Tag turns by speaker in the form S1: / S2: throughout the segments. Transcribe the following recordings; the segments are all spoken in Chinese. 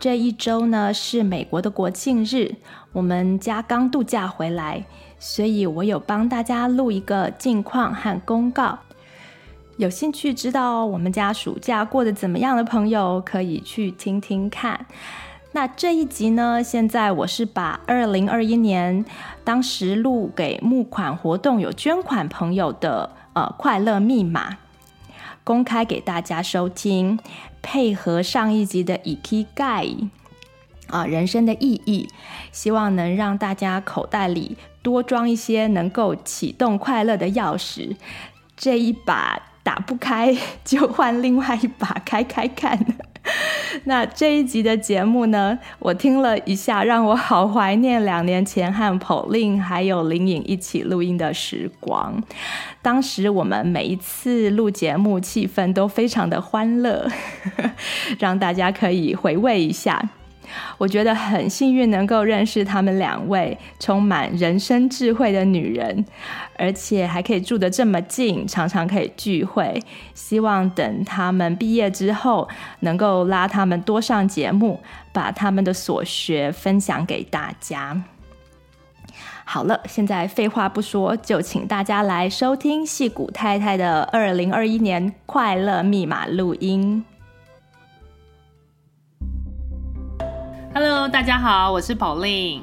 S1: 这一周呢是美国的国庆日，我们家刚度假回来，所以我有帮大家录一个近况和公告。有兴趣知道我们家暑假过得怎么样的朋友，可以去听听看。那这一集呢，现在我是把二零二一年当时录给募款活动有捐款朋友的呃快乐密码公开给大家收听。配合上一集的 i k i g a 啊，人生的意义，希望能让大家口袋里多装一些能够启动快乐的钥匙。这一把打不开，就换另外一把开开看。那这一集的节目呢，我听了一下，让我好怀念两年前和 Paulin 还有林颖一起录音的时光。当时我们每一次录节目，气氛都非常的欢乐，让大家可以回味一下。我觉得很幸运能够认识他们两位充满人生智慧的女人，而且还可以住得这么近，常常可以聚会。希望等他们毕业之后，能够拉他们多上节目，把他们的所学分享给大家。好了，现在废话不说，就请大家来收听戏谷太太的二零二一年快乐密码录音。
S2: Hello，大家好，我是 Pauline，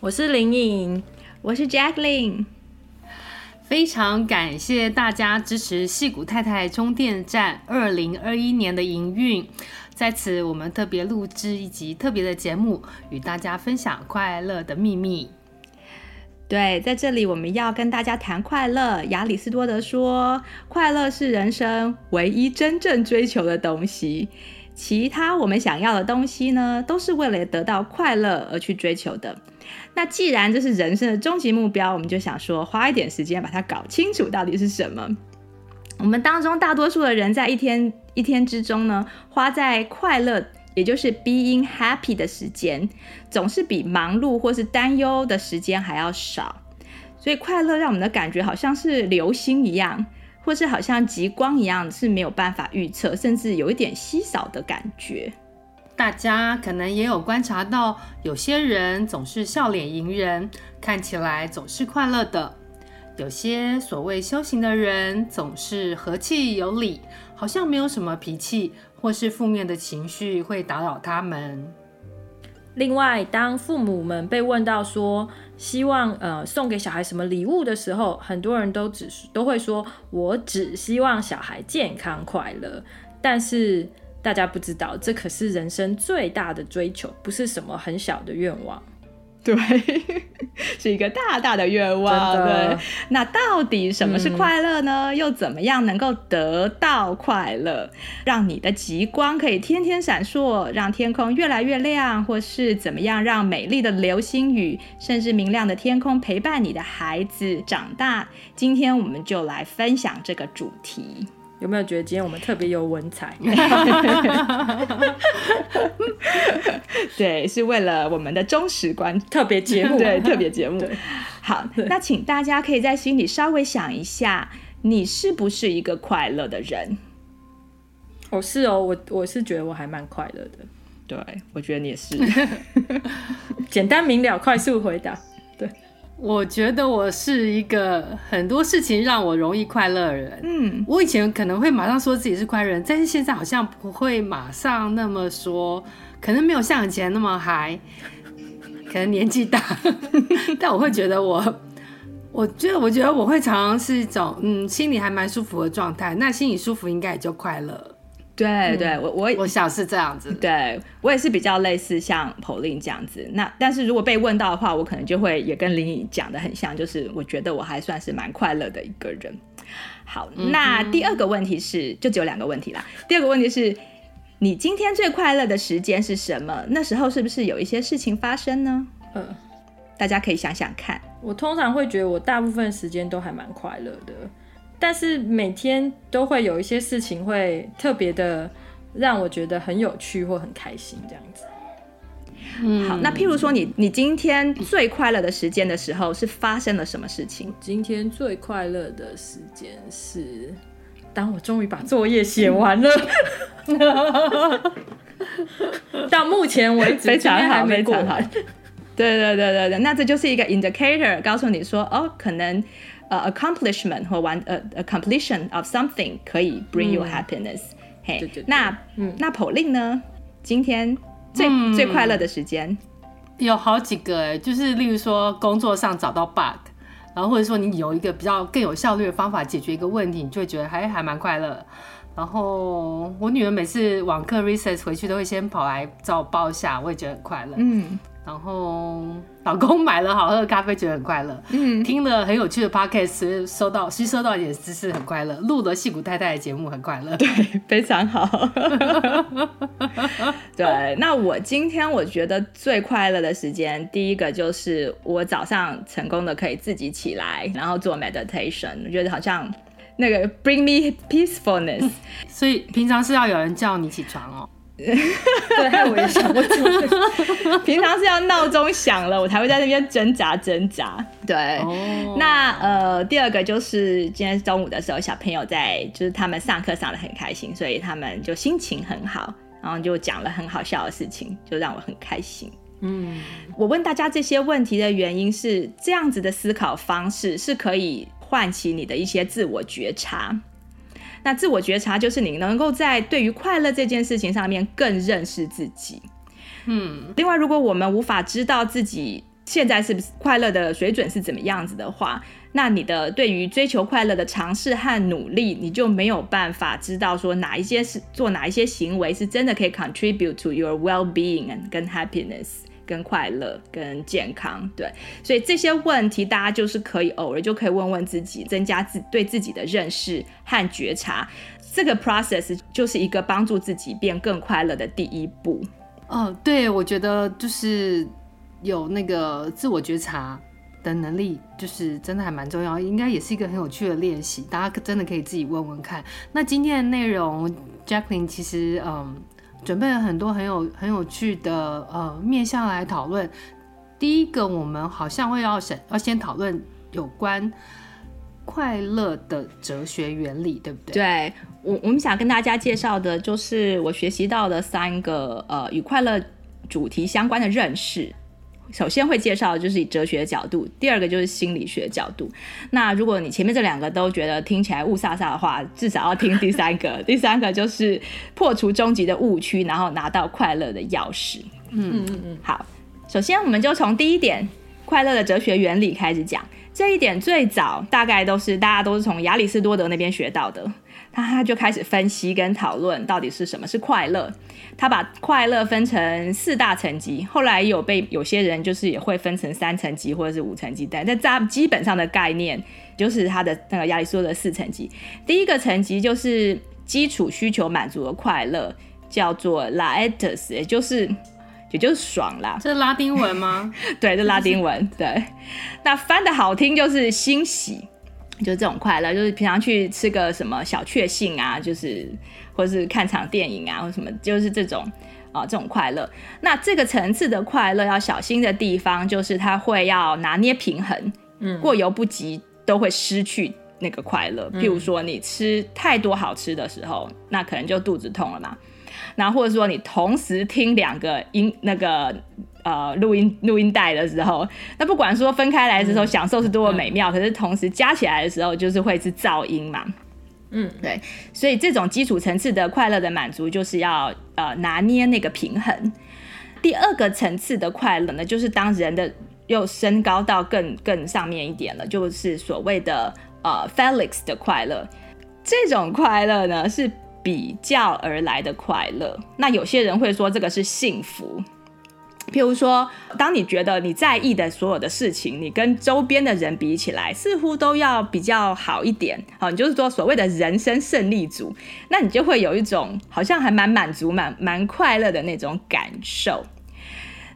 S3: 我是林颖，
S1: 我是 Jacqueline。
S2: 非常感谢大家支持戏骨太太充电站二零二一年的营运。在此，我们特别录制一集特别的节目，与大家分享快乐的秘密。
S1: 对，在这里我们要跟大家谈快乐。亚里士多德说，快乐是人生唯一真正追求的东西。其他我们想要的东西呢，都是为了得到快乐而去追求的。那既然这是人生的终极目标，我们就想说，花一点时间把它搞清楚到底是什么。我们当中大多数的人在一天一天之中呢，花在快乐，也就是 being happy 的时间，总是比忙碌或是担忧的时间还要少。所以快乐让我们的感觉好像是流星一样。或是好像极光一样是没有办法预测，甚至有一点稀少的感觉。
S2: 大家可能也有观察到，有些人总是笑脸迎人，看起来总是快乐的；有些所谓修行的人总是和气有礼，好像没有什么脾气，或是负面的情绪会打扰他们。
S3: 另外，当父母们被问到说希望呃送给小孩什么礼物的时候，很多人都只是都会说：“我只希望小孩健康快乐。”但是大家不知道，这可是人生最大的追求，不是什么很小的愿望。
S1: 对，是一个大大的愿望。对，那到底什么是快乐呢？嗯、又怎么样能够得到快乐？让你的极光可以天天闪烁，让天空越来越亮，或是怎么样让美丽的流星雨，甚至明亮的天空陪伴你的孩子长大？今天我们就来分享这个主题。
S3: 有没有觉得今天我们特别有文采？
S1: 对，是为了我们的忠实观
S3: 特别节目。
S1: 对，特别节目。好，那请大家可以在心里稍微想一下，你是不是一个快乐的人？
S3: 哦，是哦，我我是觉得我还蛮快乐的。
S1: 对，我觉得你也是。
S3: 简单明了，快速回答。
S2: 我觉得我是一个很多事情让我容易快乐的人。嗯，我以前可能会马上说自己是快乐人，但是现在好像不会马上那么说，可能没有像以前那么嗨。可能年纪大，但我会觉得我，我觉得我觉得我会常常是一种嗯，心里还蛮舒服的状态。那心里舒服，应该也就快乐。
S1: 对、嗯、对，我我
S2: 我想是这样子。
S1: 对我也是比较类似像 Pauline 这样子。那但是如果被问到的话，我可能就会也跟林颖讲的很像，就是我觉得我还算是蛮快乐的一个人。好，那第二个问题是，就只有两个问题啦。第二个问题是，你今天最快乐的时间是什么？那时候是不是有一些事情发生呢？嗯，大家可以想想看。
S3: 我通常会觉得我大部分时间都还蛮快乐的，但是每天都会有一些事情会特别的让我觉得很有趣或很开心这样子。
S1: 嗯，好，那譬如说你你今天最快乐的时间的时候是发生了什么事情？
S3: 今天最快乐的时间是当我终于把作业写完了，到目前为止
S1: 非常好，非常好。对对对对对，那这就是一个 indicator，告诉你说哦，可能呃 accomplishment 或完呃 a completion of something 可以 bring you happiness。嘿，那嗯，那 Pauline 呢？今天。最、嗯、最快乐的时间
S2: 有好几个哎，就是例如说工作上找到 bug，然后或者说你有一个比较更有效率的方法解决一个问题，你就会觉得还还蛮快乐。然后我女儿每次网课 recess 回去都会先跑来找我抱一下，我也觉得很快乐。嗯。然后老公买了好喝的咖啡，觉得很快乐。嗯，听了很有趣的 podcast，收到吸收到一点知识，很快乐。录了戏骨太太的节目，很快乐。
S1: 对，非常好。对，那我今天我觉得最快乐的时间，第一个就是我早上成功的可以自己起来，然后做 meditation，我觉得好像那个 bring me peacefulness。
S2: 所以平常是要有人叫你起床哦。
S3: 对，我也想不出。
S1: 平常是要闹钟响了，我才会在那边挣扎挣扎。对，oh. 那呃，第二个就是今天中午的时候，小朋友在就是他们上课上的很开心，所以他们就心情很好，然后就讲了很好笑的事情，就让我很开心。嗯，我问大家这些问题的原因是，这样子的思考方式是可以唤起你的一些自我觉察。那自我觉察就是你能够在对于快乐这件事情上面更认识自己。嗯，另外，如果我们无法知道自己现在是不是快乐的水准是怎么样子的话，那你的对于追求快乐的尝试和努力，你就没有办法知道说哪一些是做哪一些行为是真的可以 contribute to your well-being and 跟 happiness。跟快乐、跟健康，对，所以这些问题大家就是可以偶尔就可以问问自己，增加自对自己的认识和觉察。这个 process 就是一个帮助自己变更快乐的第一步。
S2: 哦，对，我觉得就是有那个自我觉察的能力，就是真的还蛮重要，应该也是一个很有趣的练习。大家真的可以自己问问看。那今天的内容 jackline 其实嗯。准备了很多很有很有趣的呃面向来讨论。第一个，我们好像会要先要先讨论有关快乐的哲学原理，对不对？
S1: 对，我我们想跟大家介绍的就是我学习到的三个呃与快乐主题相关的认识。首先会介绍的就是以哲学的角度，第二个就是心理学角度。那如果你前面这两个都觉得听起来雾煞煞的话，至少要听第三个。第三个就是破除终极的误区，然后拿到快乐的钥匙。嗯嗯嗯。好，首先我们就从第一点，快乐的哲学原理开始讲。这一点最早大概都是大家都是从亚里士多德那边学到的。他他就开始分析跟讨论到底是什么是快乐。他把快乐分成四大层级，后来有被有些人就是也会分成三层级或者是五层级，但在基本上的概念就是他的那个亚里士多德四层级。第一个层级就是基础需求满足的快乐，叫做 Laetus，也就是也就是爽啦。
S2: 这是拉丁文吗？
S1: 对，这拉丁文。对，那翻的好听就是欣喜。就是这种快乐，就是平常去吃个什么小确幸啊，就是或是看场电影啊，或什么，就是这种啊、呃，这种快乐。那这个层次的快乐要小心的地方，就是它会要拿捏平衡，嗯，过犹不及都会失去那个快乐。譬如说，你吃太多好吃的时候，那可能就肚子痛了嘛。那或者说，你同时听两个音那个。呃，录音录音带的时候，那不管说分开来的时候享受是多么美妙，嗯，可是同时加起来的时候，就是会是噪音嘛。嗯，对，所以这种基础层次的快乐的满足，就是要呃拿捏那个平衡。第二个层次的快乐呢，就是当人的又升高到更更上面一点了，就是所谓的呃 Felix 的快乐。这种快乐呢，是比较而来的快乐。那有些人会说这个是幸福。譬如说，当你觉得你在意的所有的事情，你跟周边的人比起来，似乎都要比较好一点，好，你就是说所谓的人生胜利组，那你就会有一种好像还蛮满足、蛮蛮快乐的那种感受。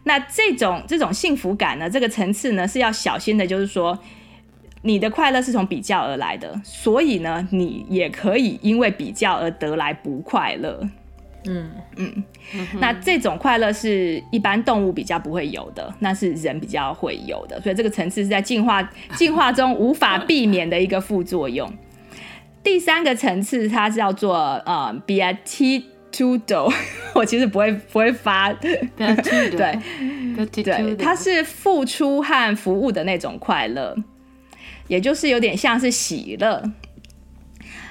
S1: 那这种这种幸福感呢，这个层次呢是要小心的，就是说你的快乐是从比较而来的，所以呢，你也可以因为比较而得来不快乐。嗯。嗯，那这种快乐是一般动物比较不会有的，那是人比较会有的，所以这个层次是在进化进化中无法避免的一个副作用。第三个层次它叫做呃 beatitudo，我其实不会不会发，对。对，它是付出和服务的那种快乐，也就是有点像是喜乐。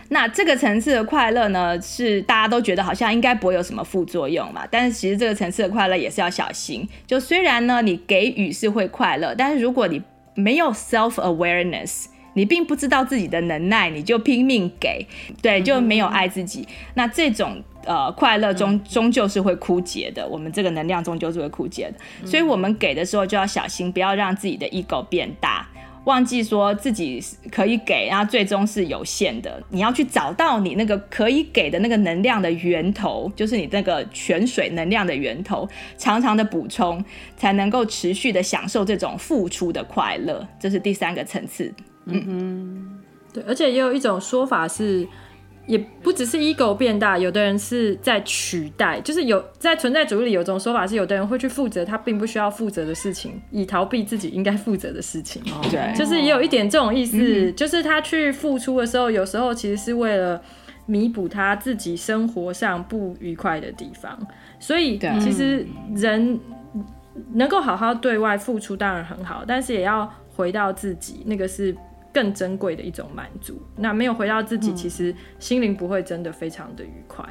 S1: 那这个层次的快乐呢，是大家都觉得好像应该不会有什么副作用嘛？但是其实这个层次的快乐也是要小心。就虽然呢，你给予是会快乐，但是如果你没有 self awareness，你并不知道自己的能耐，你就拼命给，对，就没有爱自己。嗯、那这种呃快乐终终究是会枯竭的，我们这个能量终究是会枯竭的。所以我们给的时候就要小心，不要让自己的 ego 变大。忘记说自己可以给，然后最终是有限的。你要去找到你那个可以给的那个能量的源头，就是你那个泉水能量的源头，常常的补充，才能够持续的享受这种付出的快乐。这是第三个层次。嗯嗯，
S3: 对，而且也有一种说法是。也不只是 ego 变大，有的人是在取代，就是有在存在主义里有一种说法是，有的人会去负责他并不需要负责的事情，以逃避自己应该负责的事情。
S1: 对，
S3: 就是也有一点这种意思，嗯、就是他去付出的时候，有时候其实是为了弥补他自己生活上不愉快的地方。所以其实人能够好好对外付出当然很好，但是也要回到自己，那个是。更珍贵的一种满足，那没有回到自己，嗯、其实心灵不会真的非常的愉快。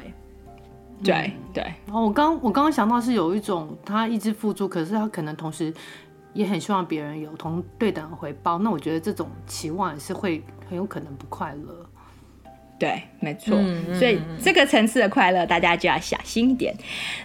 S1: 对、嗯、对。
S2: 然后我刚我刚刚想到是有一种他一直付出，可是他可能同时也很希望别人有同对等的回报。那我觉得这种期望也是会很有可能不快乐。
S1: 对，没错。嗯、所以这个层次的快乐，大家就要小心一点。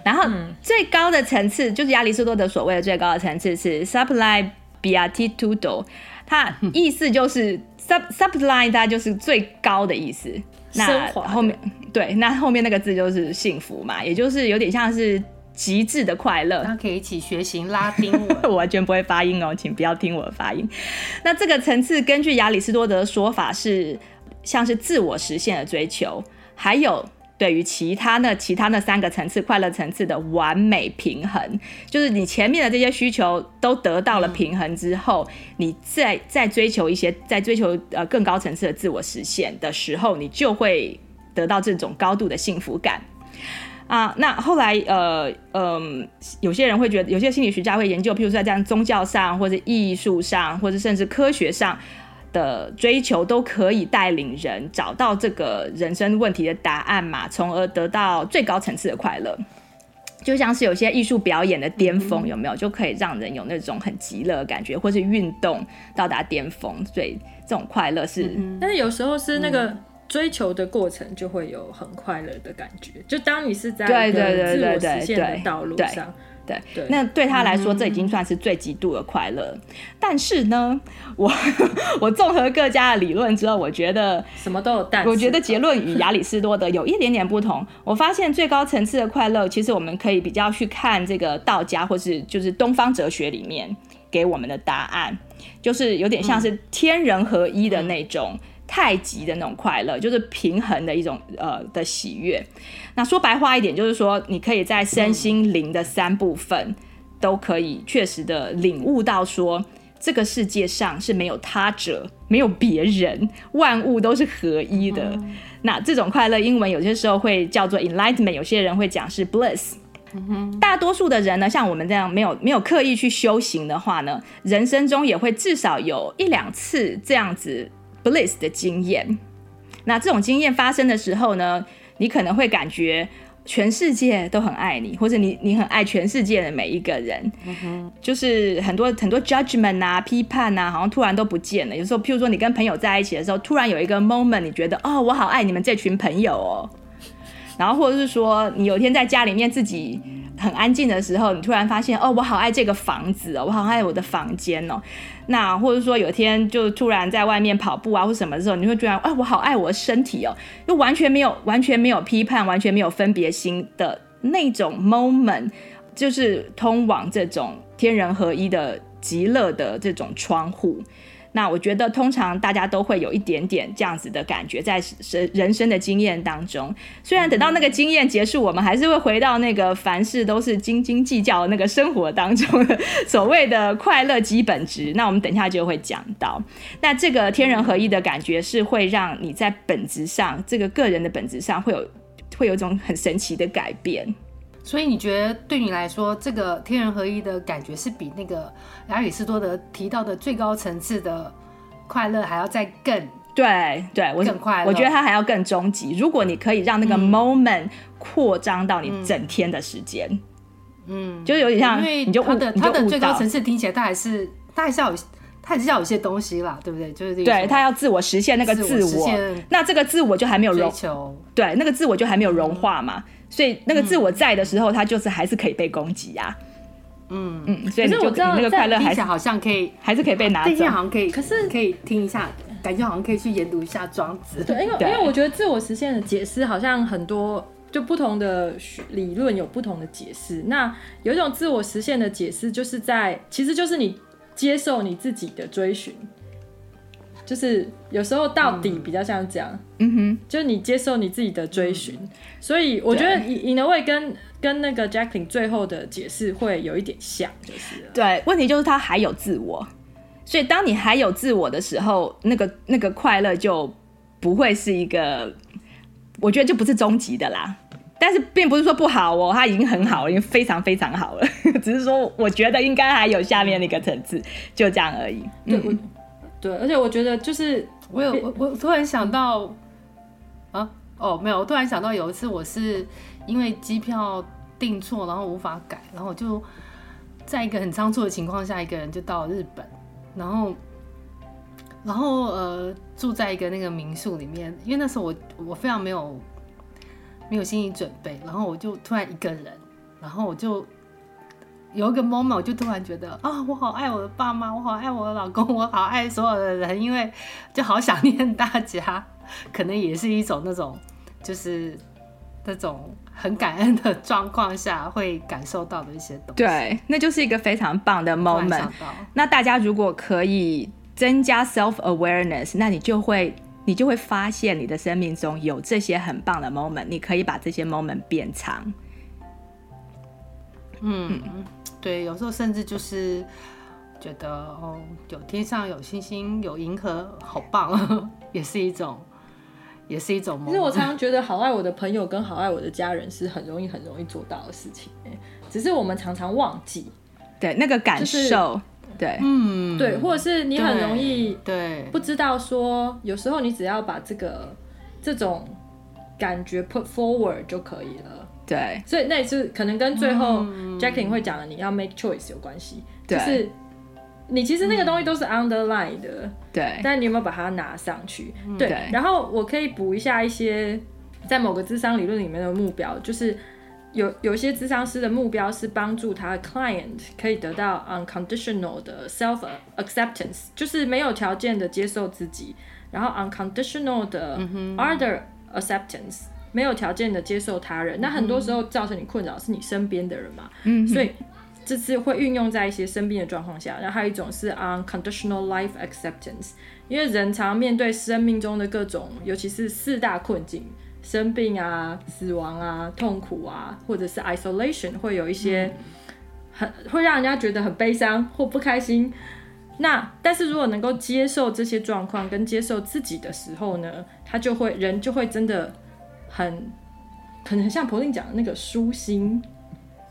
S1: 然后最高的层次，就是亚里士多德所谓的最高的层次是 supply beatitudo。它意思就是 sub subline，它就是最高的意思。那后面对，那后面那个字就是幸福嘛，也就是有点像是极致的快乐。
S2: 大家可以一起学习拉丁文，
S1: 我完全不会发音哦，请不要听我的发音。那这个层次，根据亚里士多德的说法是，像是自我实现的追求，还有。对于其他那其他那三个层次快乐层次的完美平衡，就是你前面的这些需求都得到了平衡之后，你再再追求一些，再追求呃更高层次的自我实现的时候，你就会得到这种高度的幸福感啊。那后来呃嗯、呃，有些人会觉得，有些心理学家会研究，譬如说在这样宗教上，或者艺术上，或者甚至科学上。的追求都可以带领人找到这个人生问题的答案嘛，从而得到最高层次的快乐。就像是有些艺术表演的巅峰，有没有就可以让人有那种很极乐的感觉，或是运动到达巅峰，所以这种快乐是。
S3: 但是有时候是那个追求的过程就会有很快乐的感觉，就当你是在一个自我实现的道路上。对，对，那
S1: 对他来说，这已经算是最极度的快乐。嗯、但是呢，我 我综合各家的理论之后，我觉得
S3: 什么都有但。
S1: 我觉得结论与亚里士多德有一点点不同。我发现最高层次的快乐，其实我们可以比较去看这个道家或是就是东方哲学里面给我们的答案，就是有点像是天人合一的那种。嗯太极的那种快乐，就是平衡的一种呃的喜悦。那说白话一点，就是说你可以在身心灵的三部分都可以确实的领悟到说，这个世界上是没有他者，没有别人，万物都是合一的。嗯、那这种快乐，英文有些时候会叫做 enlightenment，有些人会讲是 bliss。嗯，大多数的人呢，像我们这样没有没有刻意去修行的话呢，人生中也会至少有一两次这样子。Bliss 的经验，那这种经验发生的时候呢，你可能会感觉全世界都很爱你，或者你你很爱全世界的每一个人，就是很多很多 judgment 啊、批判啊，好像突然都不见了。有时候，譬如说你跟朋友在一起的时候，突然有一个 moment，你觉得哦，我好爱你们这群朋友哦。然后或者是说，你有一天在家里面自己很安静的时候，你突然发现哦，我好爱这个房子哦，我好爱我的房间哦。那或者说有一天就突然在外面跑步啊或什么的时候，你会觉得哎，我好爱我的身体哦，就完全没有完全没有批判，完全没有分别心的那种 moment，就是通往这种天人合一的极乐的这种窗户。那我觉得，通常大家都会有一点点这样子的感觉，在人人生的经验当中。虽然等到那个经验结束，我们还是会回到那个凡事都是斤斤计较的那个生活当中的所谓的快乐基本值。那我们等一下就会讲到。那这个天人合一的感觉，是会让你在本质上，这个个人的本质上，会有会有种很神奇的改变。
S2: 所以你觉得对你来说，这个天人合一的感觉是比那个亚里士多德提到的最高层次的快乐还要再更
S1: 对对，我
S2: 更快乐。
S1: 我觉得它还要更终极。如果你可以让那个 moment 扩张到你整天的时间，嗯，就是有点像，
S2: 因为
S1: 你就
S2: 它的它的最高层次听起来，它还是它还是要有它还是要有些东西啦，对不对？就是
S1: 对，它要自我实现那个自我，那这个自我就还没有融，对，那个自我就还没有融化嘛。所以那个自我在的时候，他、嗯、就是还是可以被攻击呀、啊。嗯嗯，所以你就你那个快乐还是
S2: 好像可以，
S1: 还是可以被拿走。
S2: 好像可以，可是可以听一下，感觉好像可以去研读一下庄子。
S3: 对，因为因为我觉得自我实现的解释好像很多，就不同的理论有不同的解释。那有一种自我实现的解释，就是在其实就是你接受你自己的追寻。就是有时候到底比较像这样，嗯哼，就是你接受你自己的追寻，嗯、所以我觉得 in a way 跟跟那个 Jacqueline 最后的解释会有一点像，就是
S1: 对，问题就是他还有自我，所以当你还有自我的时候，那个那个快乐就不会是一个，我觉得就不是终极的啦。但是并不是说不好哦，他已经很好了，已经非常非常好了，只是说我觉得应该还有下面那个层次，就这样而已。对。嗯
S3: 对，而且我觉得就是
S2: 我有我我突然想到啊哦没有，我突然想到有一次我是因为机票订错，然后无法改，然后我就在一个很仓促的情况下，一个人就到了日本，然后然后呃住在一个那个民宿里面，因为那时候我我非常没有没有心理准备，然后我就突然一个人，然后我就。有一个 moment，我就突然觉得啊，我好爱我的爸妈，我好爱我的老公，我好爱所有的人，因为就好想念大家，可能也是一种那种，就是那种很感恩的状况下会感受到的一些东西。
S1: 对，那就是一个非常棒的 moment。那大家如果可以增加 self awareness，那你就会你就会发现你的生命中有这些很棒的 moment，你可以把这些 moment 变长。
S2: 嗯。嗯对，有时候甚至就是觉得哦，有天上有星星，有银河，好棒，也是一种，也是一种梦。
S3: 其实我常常觉得，好爱我的朋友跟好爱我的家人是很容易、很容易做到的事情，只是我们常常忘记，
S1: 对那个感受，就是、对，
S3: 嗯，对，或者是你很容易对不知道说，有时候你只要把这个这种感觉 put forward 就可以了。
S1: 对，
S3: 所以那也是可能跟最后 Jacqueline 会讲的你要 make choice 有关系。就是你其实那个东西都是 underline 的，
S1: 对，
S3: 但你有没有把它拿上去？对。然后我可以补一下一些在某个智商理论里面的目标，就是有有一些智商师的目标是帮助他的 client 可以得到 unconditional 的 self acceptance，就是没有条件的接受自己，然后 unconditional 的 other acceptance。没有条件的接受他人，那很多时候造成你困扰是你身边的人嘛，嗯、所以这次会运用在一些生病的状况下。然后还有一种是 unconditional life acceptance，因为人常面对生命中的各种，尤其是四大困境：生病啊、死亡啊、痛苦啊，或者是 isolation，会有一些很会让人家觉得很悲伤或不开心。那但是如果能够接受这些状况跟接受自己的时候呢，他就会人就会真的。很可能很像柏林讲的那个舒心，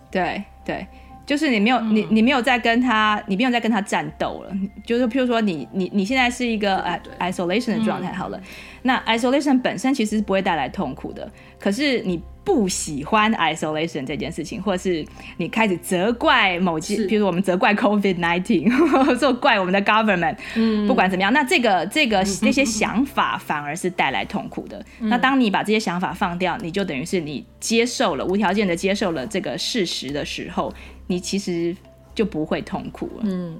S1: 对对，就是你没有、嗯、你你没有在跟他，你没有在跟他战斗了。就是譬如说你你你现在是一个 isolation 的状态，好了，嗯、那 isolation 本身其实是不会带来痛苦的，可是你不喜欢 isolation 这件事情，或者是你开始责怪某些，比如说我们责怪 COVID nineteen，或怪我们的 government，嗯，不管怎么样，那这个这个那些想法反而是带来痛苦的。嗯、那当你把这些想法放掉，你就等于是你接受了无条件的接受了这个事实的时候，你其实就不会痛苦了。嗯。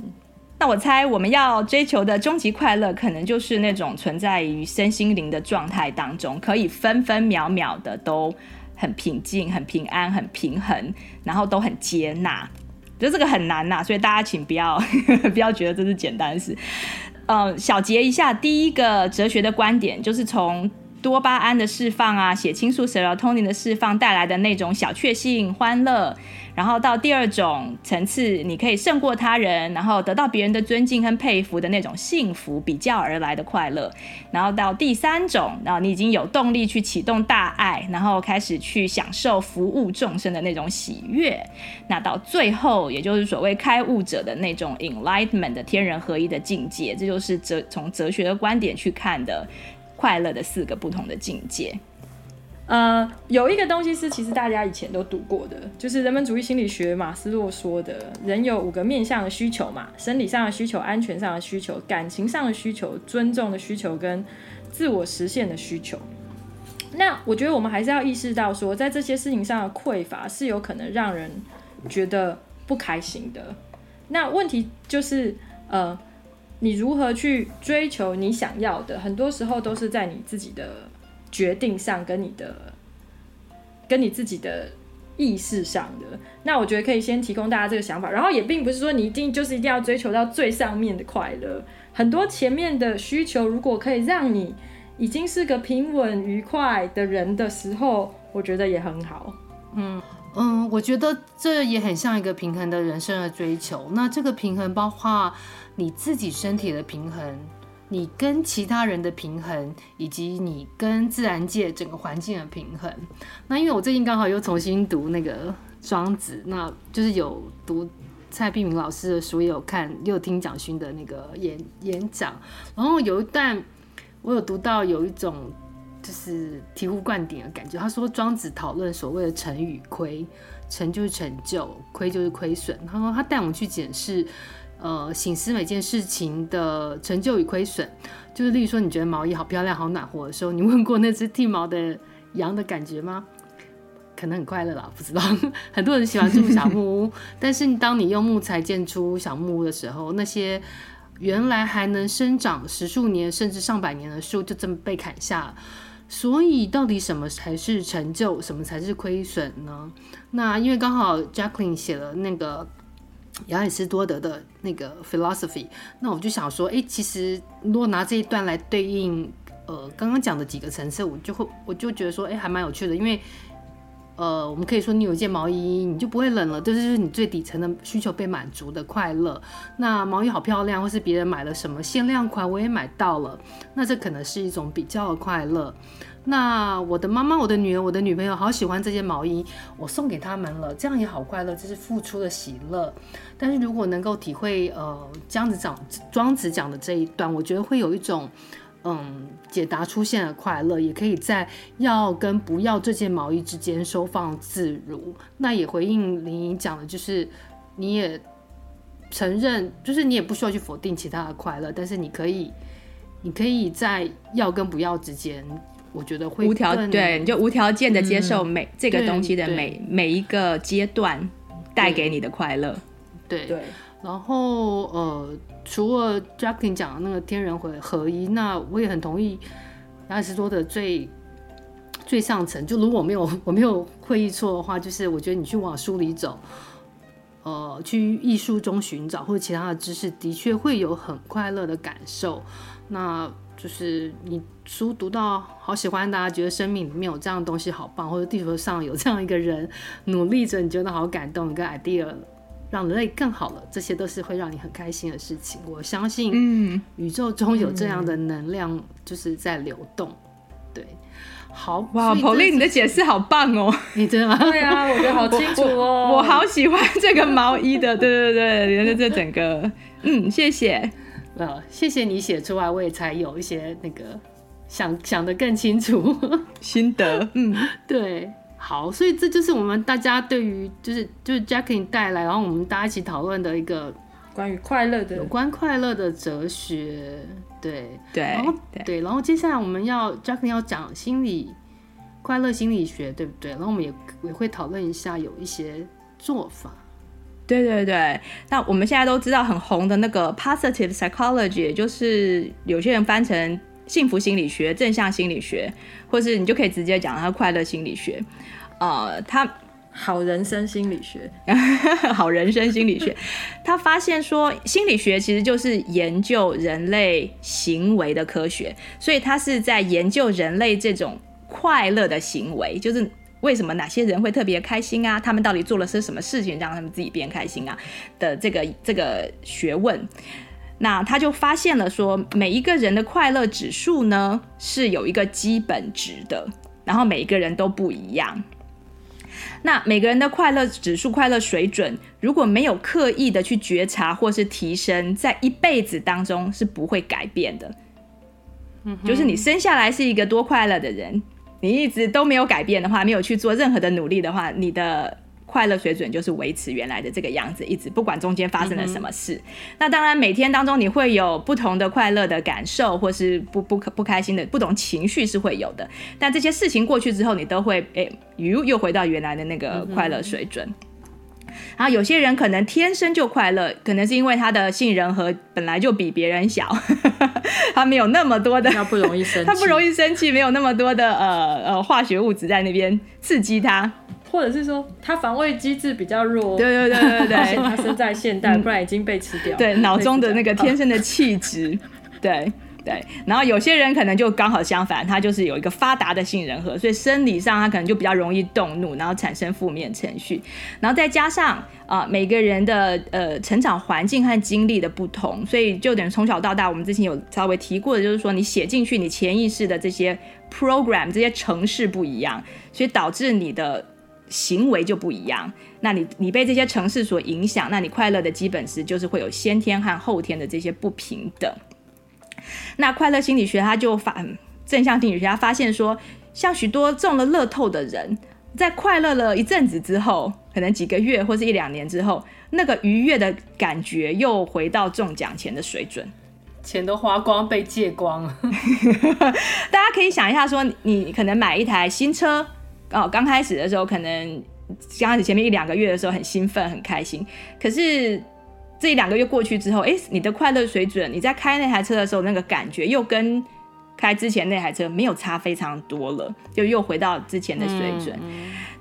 S1: 那我猜我们要追求的终极快乐，可能就是那种存在于身心灵的状态当中，可以分分秒秒的都很平静、很平安、很平衡，然后都很接纳。觉得这个很难呐、啊，所以大家请不要 不要觉得这是简单事。呃，小结一下，第一个哲学的观点就是从多巴胺的释放啊，血清素、serotonin 的释放带来的那种小确幸、欢乐。然后到第二种层次，你可以胜过他人，然后得到别人的尊敬和佩服的那种幸福，比较而来的快乐。然后到第三种，然后你已经有动力去启动大爱，然后开始去享受服务众生的那种喜悦。那到最后，也就是所谓开悟者的那种 enlightenment 的天人合一的境界，这就是哲从哲学的观点去看的快乐的四个不同的境界。
S3: 呃，有一个东西是其实大家以前都读过的，就是人本主义心理学马斯洛说的，人有五个面向的需求嘛，生理上的需求、安全上的需求、感情上的需求、尊重的需求跟自我实现的需求。那我觉得我们还是要意识到说，在这些事情上的匮乏是有可能让人觉得不开心的。那问题就是，呃，你如何去追求你想要的，很多时候都是在你自己的。决定上跟你的，跟你自己的意识上的，那我觉得可以先提供大家这个想法，然后也并不是说你一定就是一定要追求到最上面的快乐，很多前面的需求如果可以让你已经是个平稳愉快的人的时候，我觉得也很好。
S2: 嗯嗯，我觉得这也很像一个平衡的人生的追求。那这个平衡包括你自己身体的平衡。你跟其他人的平衡，以及你跟自然界整个环境的平衡。那因为我最近刚好又重新读那个《庄子》，那就是有读蔡璧明老师的书，也有看，也有听蒋勋的那个演演讲。然后有一段我有读到有一种就是醍醐灌顶的感觉。他说庄子讨论所谓的成与亏，成就是成就，亏就是亏损。他说他带我们去检视。呃，醒思每件事情的成就与亏损，就是例如说，你觉得毛衣好漂亮、好暖和的时候，你问过那只剃毛的羊的感觉吗？可能很快乐啦，不知道。很多人喜欢住小木屋，但是当你用木材建出小木屋的时候，那些原来还能生长十数年甚至上百年的树，就这么被砍下。所以，到底什么才是成就，什么才是亏损呢？那因为刚好 Jacqueline 写了那个。亚里士多德的那个 philosophy，那我就想说，哎、其实如果拿这一段来对应，呃，刚刚讲的几个层次，我就会，我就觉得说，哎、还蛮有趣的，因为，呃，我们可以说，你有一件毛衣，你就不会冷了，这就是你最底层的需求被满足的快乐。那毛衣好漂亮，或是别人买了什么限量款，我也买到了，那这可能是一种比较的快乐。那我的妈妈、我的女儿、我的女朋友好喜欢这件毛衣，我送给他们了，这样也好快乐，这是付出的喜乐。但是如果能够体会，呃，这样子讲庄子讲的这一段，我觉得会有一种，嗯，解答出现的快乐，也可以在要跟不要这件毛衣之间收放自如。那也回应林颖讲的，就是你也承认，就是你也不需要去否定其他的快乐，但是你可以，你可以在要跟不要之间。我觉得会无条
S1: 对，你就无条件的接受每、嗯、这个东西的每每一个阶段带给你的快乐。
S2: 对对。然后呃，除了 Jacqueline 讲的那个天人合合一，那我也很同意亚里士多德最最上层。就如果我没有 我没有会意错的话，就是我觉得你去往书里走，呃，去艺术中寻找或者其他的知识，的确会有很快乐的感受。那。就是你书读到好喜欢，大家觉得生命里面有这样的东西好棒，或者地球上有这样一个人努力着，你觉得好感动，一个 idea 让人类更好了，这些都是会让你很开心的事情。我相信，嗯，宇宙中有这样的能量，就是在流动。对，好
S1: 哇，Pauline，你的解释好棒哦，
S2: 你真的吗？
S3: 对啊，我觉得好清楚哦，
S1: 我，我好喜欢这个毛衣的，对对对，连着这整个，嗯，谢谢。
S2: 呃，谢谢你写出来，我也才有一些那个想想的更清楚
S1: 心得。嗯，
S2: 对，好，所以这就是我们大家对于就是就是 Jacqueline 带来，然后我们大家一起讨论的一个
S3: 关于快乐的
S2: 有关快乐的哲学，对
S1: 对，
S2: 然后
S1: 对
S2: 对，然后接下来我们要 Jacqueline 要讲心理快乐心理学，对不对？然后我们也也会讨论一下有一些做法。
S1: 对对对，那我们现在都知道很红的那个 positive psychology，也就是有些人翻成幸福心理学、正向心理学，或是你就可以直接讲它快乐心理学。呃，他
S3: 好人生心理学，
S1: 好人生心理学，他发现说心理学其实就是研究人类行为的科学，所以他是在研究人类这种快乐的行为，就是。为什么哪些人会特别开心啊？他们到底做了些什么事情让他们自己变开心啊？的这个这个学问，那他就发现了说，每一个人的快乐指数呢是有一个基本值的，然后每一个人都不一样。那每个人的快乐指数、快乐水准，如果没有刻意的去觉察或是提升，在一辈子当中是不会改变的。嗯，就是你生下来是一个多快乐的人。你一直都没有改变的话，没有去做任何的努力的话，你的快乐水准就是维持原来的这个样子，一直不管中间发生了什么事。嗯、那当然，每天当中你会有不同的快乐的感受，或是不不不开心的不同情绪是会有的。但这些事情过去之后，你都会诶，又、欸、又回到原来的那个快乐水准。嗯然后有些人可能天生就快乐，可能是因为他的杏仁核本来就比别人小，他没有那么多的，
S3: 他不容易生气，
S1: 他不容易生气，没有那么多的呃呃化学物质在那边刺激他，
S3: 或者是说他防卫机制比较弱，
S1: 对对对对对，
S3: 他生在现代，不然已经被吃掉，
S1: 对脑中的那个天生的气质，对。对，然后有些人可能就刚好相反，他就是有一个发达的杏仁核，所以生理上他可能就比较容易动怒，然后产生负面情绪，然后再加上啊、每个人的呃成长环境和经历的不同，所以就等于从小到大，我们之前有稍微提过的，就是说你写进去你潜意识的这些 program 这些程式不一样，所以导致你的行为就不一样。那你你被这些程式所影响，那你快乐的基本是就是会有先天和后天的这些不平等。那快乐心理学他就反正向心理学，他发现说，像许多中了乐透的人，在快乐了一阵子之后，可能几个月或是一两年之后，那个愉悦的感觉又回到中奖前的水准，
S2: 钱都花光，被借光了。
S1: 大家可以想一下，说你可能买一台新车哦，刚开始的时候，可能刚开始前面一两个月的时候很兴奋很开心，可是。这一两个月过去之后，哎，你的快乐水准，你在开那台车的时候，那个感觉又跟开之前那台车没有差非常多了，就又回到之前的水准。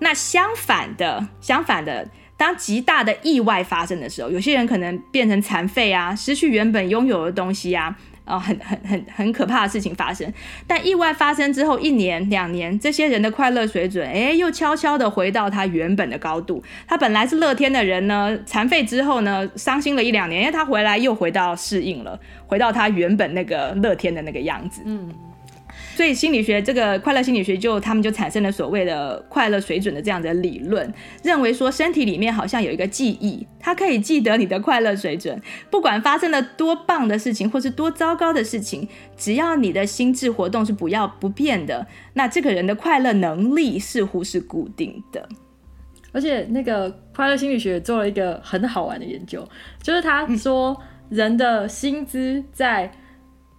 S1: 那相反的，相反的，当极大的意外发生的时候，有些人可能变成残废啊，失去原本拥有的东西啊。啊，很很很很可怕的事情发生，但意外发生之后一年两年，这些人的快乐水准，哎，又悄悄的回到他原本的高度。他本来是乐天的人呢，残废之后呢，伤心了一两年，因为他回来又回到适应了，回到他原本那个乐天的那个样子。嗯。所以心理学这个快乐心理学就他们就产生了所谓的快乐水准的这样的理论，认为说身体里面好像有一个记忆，它可以记得你的快乐水准，不管发生了多棒的事情或是多糟糕的事情，只要你的心智活动是不要不变的，那这个人的快乐能力似乎是固定的。
S3: 而且那个快乐心理学做了一个很好玩的研究，就是他说人的薪资在，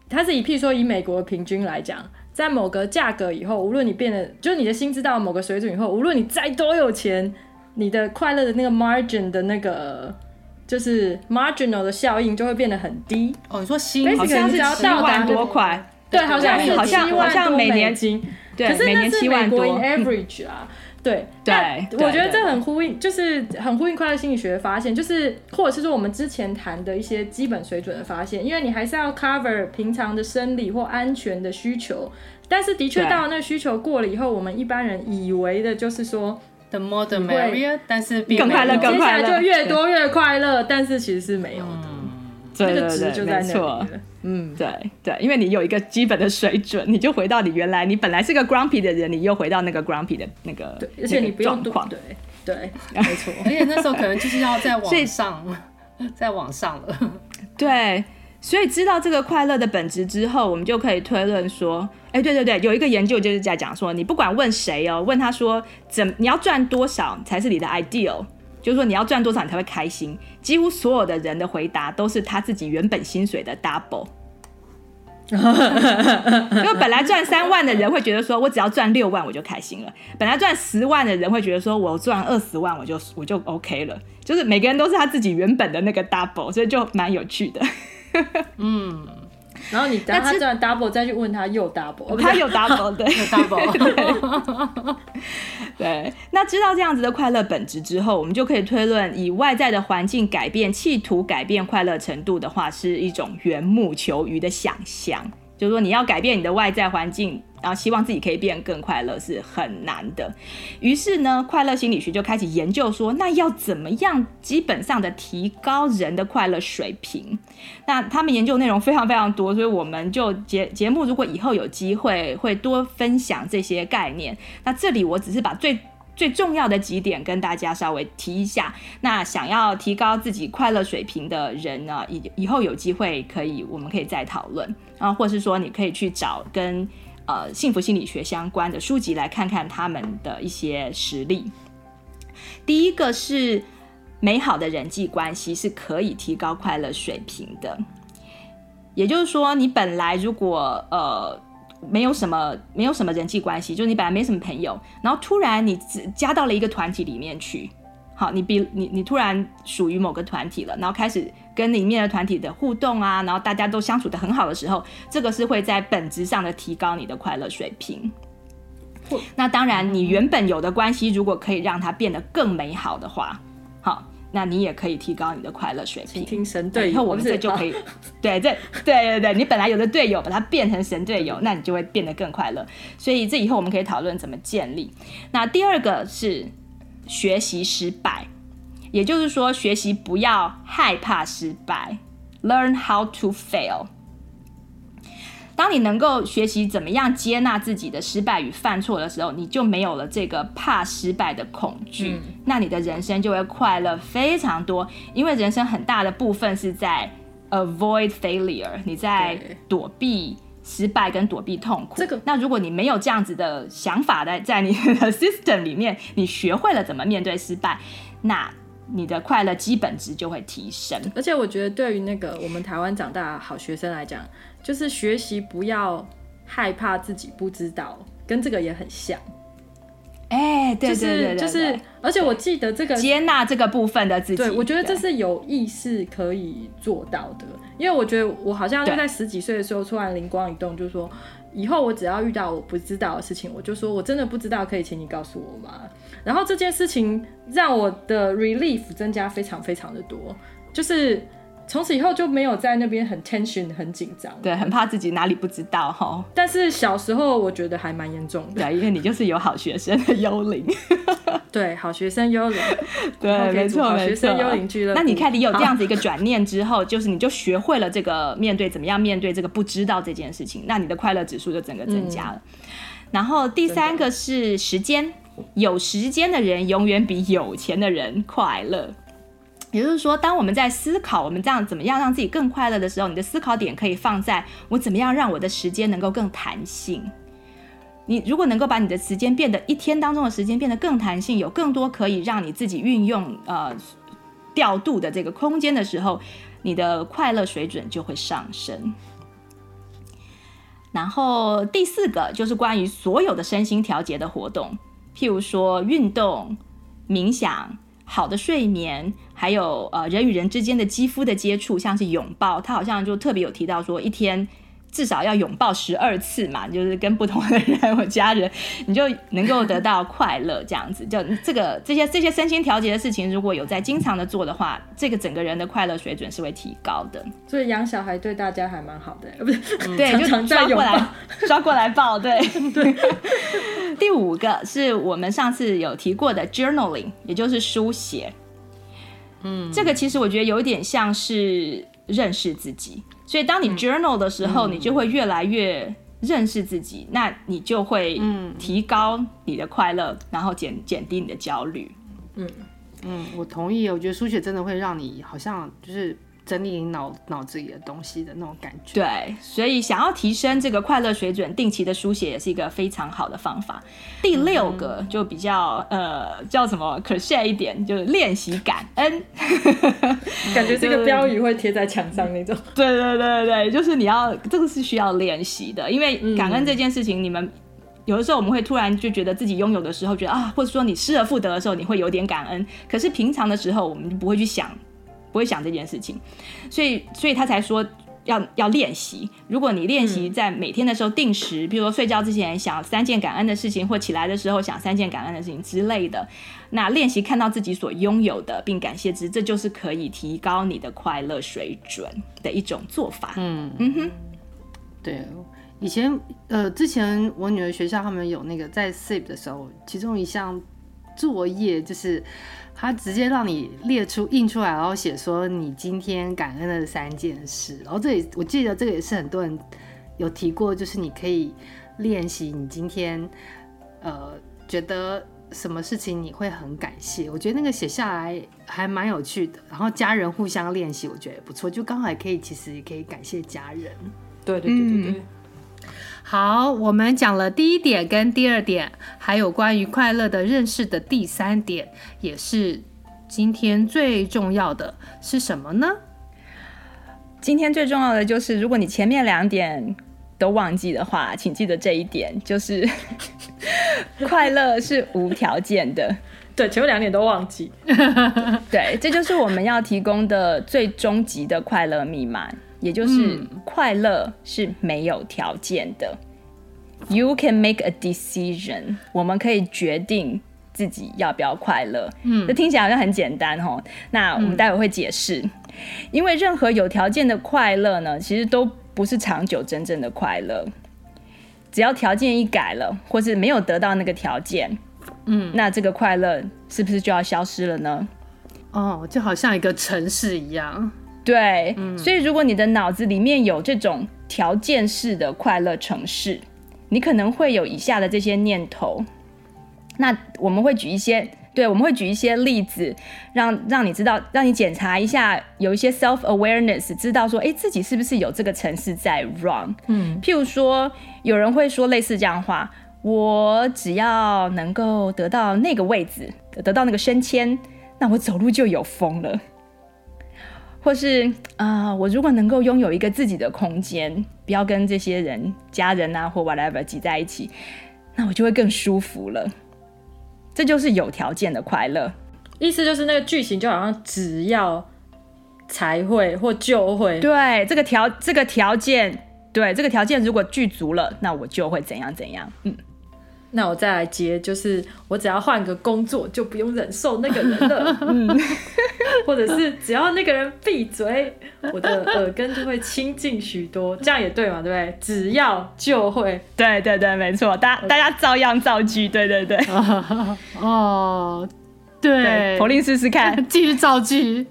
S3: 他是以譬如说以美国平均来讲。在某个价格以后，无论你变得，就是你的薪资到某个水准以后，无论你再多有钱，你的快乐的那个 margin 的那个就是 marginal 的效应就会变得很低。
S2: 哦，你说薪
S3: 好像是要到达
S1: 多块？
S3: 对，好像是
S1: 好像好像每年金，
S3: 对，可是那是美国 average 啊。对，对，我觉得这很呼应，就是很呼应快乐心理学的发现，就是或者是说我们之前谈的一些基本水准的发现，因为你还是要 cover 平常的生理或安全的需求，但是的确到了那需求过了以后，我们一般人以为的就是说
S2: the more the merrier，但是
S1: 更快乐，更快乐，
S3: 接下来就越多越快乐，但是其实是没有的。嗯。
S1: 对对对，就在那里。嗯，对对，因为你有一个基本的水准，你就回到你原来，你本来是个 grumpy 的人，你又回到那个 grumpy 的那个，
S3: 对，而且你不用状对对，没错。
S2: 而且那时候可能就是要再往上，在往上了。
S1: 对，所以知道这个快乐的本质之后，我们就可以推论说，哎，对对对，有一个研究就是在讲说，你不管问谁哦，问他说怎你要赚多少才是你的 ideal，就是说你要赚多少你才会开心，几乎所有的人的回答都是他自己原本薪水的 double。因为本来赚三万的人会觉得说，我只要赚六万我就开心了；本来赚十万的人会觉得说，我赚二十万我就我就 OK 了。就是每个人都是他自己原本的那个 double，所以就蛮有趣的。
S3: 嗯，然后你等他赚 double 再去问他又 double，
S1: 他又 double，对，
S2: 又 double。
S1: 对，那知道这样子的快乐本质之后，我们就可以推论，以外在的环境改变，企图改变快乐程度的话，是一种缘木求鱼的想象。就是说，你要改变你的外在环境，然后希望自己可以变更快乐，是很难的。于是呢，快乐心理学就开始研究说，那要怎么样基本上的提高人的快乐水平？那他们研究内容非常非常多，所以我们就节 节目如果以后有机会会多分享这些概念。那这里我只是把最最重要的几点跟大家稍微提一下。那想要提高自己快乐水平的人呢，以以后有机会可以，我们可以再讨论啊，或是说你可以去找跟呃幸福心理学相关的书籍来看看他们的一些实例。第一个是美好的人际关系是可以提高快乐水平的，也就是说，你本来如果呃。没有什么，没有什么人际关系，就是你本来没什么朋友，然后突然你加到了一个团体里面去，好，你比你你突然属于某个团体了，然后开始跟里面的团体的互动啊，然后大家都相处的很好的时候，这个是会在本质上的提高你的快乐水平。那当然，你原本有的关系如果可以让它变得更美好的话，好。那你也可以提高你的快乐水平。
S3: 听神队友，
S1: 以后我们这就可以，对，这，对对对，你本来有的队友，把它变成神队友，那你就会变得更快乐。所以这以后我们可以讨论怎么建立。那第二个是学习失败，也就是说学习不要害怕失败，learn how to fail。当你能够学习怎么样接纳自己的失败与犯错的时候，你就没有了这个怕失败的恐惧，嗯、那你的人生就会快乐非常多。因为人生很大的部分是在 avoid failure，你在躲避失败跟躲避痛苦。这个，那如果你没有这样子的想法在在你的 system 里面，你学会了怎么面对失败，那你的快乐基本值就会提升。
S3: 而且我觉得，对于那个我们台湾长大的好学生来讲，就是学习不要害怕自己不知道，跟这个也很像。
S1: 哎、欸，对对对，对，对，对，
S3: 就是，而且我记得这个
S1: 接纳这个部分的自己，
S3: 对，我觉得这是有意识可以做到的。因为我觉得我好像就在十几岁的时候突然灵光一动，就是说以后我只要遇到我不知道的事情，我就说我真的不知道，可以请你告诉我吗？然后这件事情让我的 relief 增加非常非常的多，就是。从此以后就没有在那边很 tension 很紧张，
S1: 对，很怕自己哪里不知道哈。
S3: 但是小时候我觉得还蛮严重的，
S1: 对，因为你就是有好学生的幽灵，
S3: 对，好学生幽灵，
S1: 对，没错，
S3: 好学生幽灵俱乐部。
S1: 那你看，你有这样子一个转念之后，就是你就学会了这个面对怎么样面对这个不知道这件事情，那你的快乐指数就整个增加了。嗯、然后第三个是时间，有时间的人永远比有钱的人快乐。也就是说，当我们在思考我们这样怎么样让自己更快乐的时候，你的思考点可以放在我怎么样让我的时间能够更弹性。你如果能够把你的时间变得一天当中的时间变得更弹性，有更多可以让你自己运用呃调度的这个空间的时候，你的快乐水准就会上升。然后第四个就是关于所有的身心调节的活动，譬如说运动、冥想。好的睡眠，还有呃人与人之间的肌肤的接触，像是拥抱，他好像就特别有提到说，一天至少要拥抱十二次嘛，就是跟不同的人或家人，你就能够得到快乐，这样子。就这个这些这些身心调节的事情，如果有在经常的做的话，这个整个人的快乐水准是会提高的。
S3: 所以养小孩对大家还蛮好的，不是？
S1: 嗯、对，常常就抓过来，抓过来抱，对 对。第五个是我们上次有提过的 journaling，也就是书写。嗯，这个其实我觉得有点像是认识自己。所以当你 journal 的时候，嗯、你就会越来越认识自己，嗯、那你就会提高你的快乐，嗯、然后减减低你的焦虑。
S2: 嗯嗯，我同意。我觉得书写真的会让你好像就是整理脑脑子里的东西的那种感觉。
S1: 对，所以想要提升这个快乐水准，定期的书写也是一个非常好的方法。第六个就比较、嗯、呃叫什么可笑一点，就是练习感恩，
S3: 感觉这个标语会贴在墙上那种。
S1: 对对对对，就是你要这个是需要练习的，因为感恩这件事情，你们有的时候我们会突然就觉得自己拥有的时候，觉得啊，或者说你失而复得的时候，你会有点感恩。可是平常的时候，我们就不会去想。不会想这件事情，所以，所以他才说要要练习。如果你练习在每天的时候定时，比如说睡觉之前想三件感恩的事情，或起来的时候想三件感恩的事情之类的，那练习看到自己所拥有的，并感谢之，这就是可以提高你的快乐水准的一种做法。嗯嗯哼，
S2: 对，以前呃，之前我女儿学校他们有那个在 SIP 的时候，其中一项作业就是。他直接让你列出印出来，然后写说你今天感恩的三件事。然后这里我记得这个也是很多人有提过，就是你可以练习你今天呃觉得什么事情你会很感谢。我觉得那个写下来还蛮有趣的。然后家人互相练习，我觉得也不错，就刚好也可以其实也可以感谢家人。
S3: 对对对对对。
S2: 好，我们讲了第一点跟第二点，还有关于快乐的认识的第三点，也是今天最重要的是什么呢？
S1: 今天最重要的就是，如果你前面两点都忘记的话，请记得这一点，就是 快乐是无条件的。
S3: 对，前面两点都忘记。
S1: 对，这就是我们要提供的最终极的快乐密码。也就是快乐是没有条件的。嗯，You can make a decision，我们可以决定自己要不要快乐。嗯，这听起来好像很简单哦。那我们待会会解释，嗯，因为任何有条件的快乐呢，其实都不是长久真正的快乐。只要条件一改了，或是没有得到那个条件，嗯，那这个快乐是不是就要消失了呢？
S2: 哦，就好像一个城市一样。
S1: 对，嗯，所以如果你的脑子里面有这种条件式的快乐城市，你可能会有以下的这些念头。那我们会举一些，对，我们会举一些例子，让让你知道，让你检查一下，有一些 self awareness，知道说，哎，自己是不是有这个城市在 run？嗯，譬如说，有人会说类似这样话：我只要能够得到那个位置，得到那个升迁，那我走路就有风了。或是啊、呃，我如果能够拥有一个自己的空间，不要跟这些人、家人啊或 whatever 挤在一起，那我就会更舒服了。这就是有条件的快乐。
S3: 意思就是那个剧情就好像只要才会或就会。
S1: 对，这个条这个条件，对这个条件如果具足了，那我就会怎样怎样。嗯。
S3: 那我再来接，就是我只要换个工作，就不用忍受那个人了，嗯，或者是只要那个人闭嘴，我的耳根就会清净许多，这样也对嘛，对不对？只要就会，
S1: 对对对，没错，大家大家照样造句，对 对对，
S2: 哦，对，
S1: 口令试试看，
S2: 继续造句。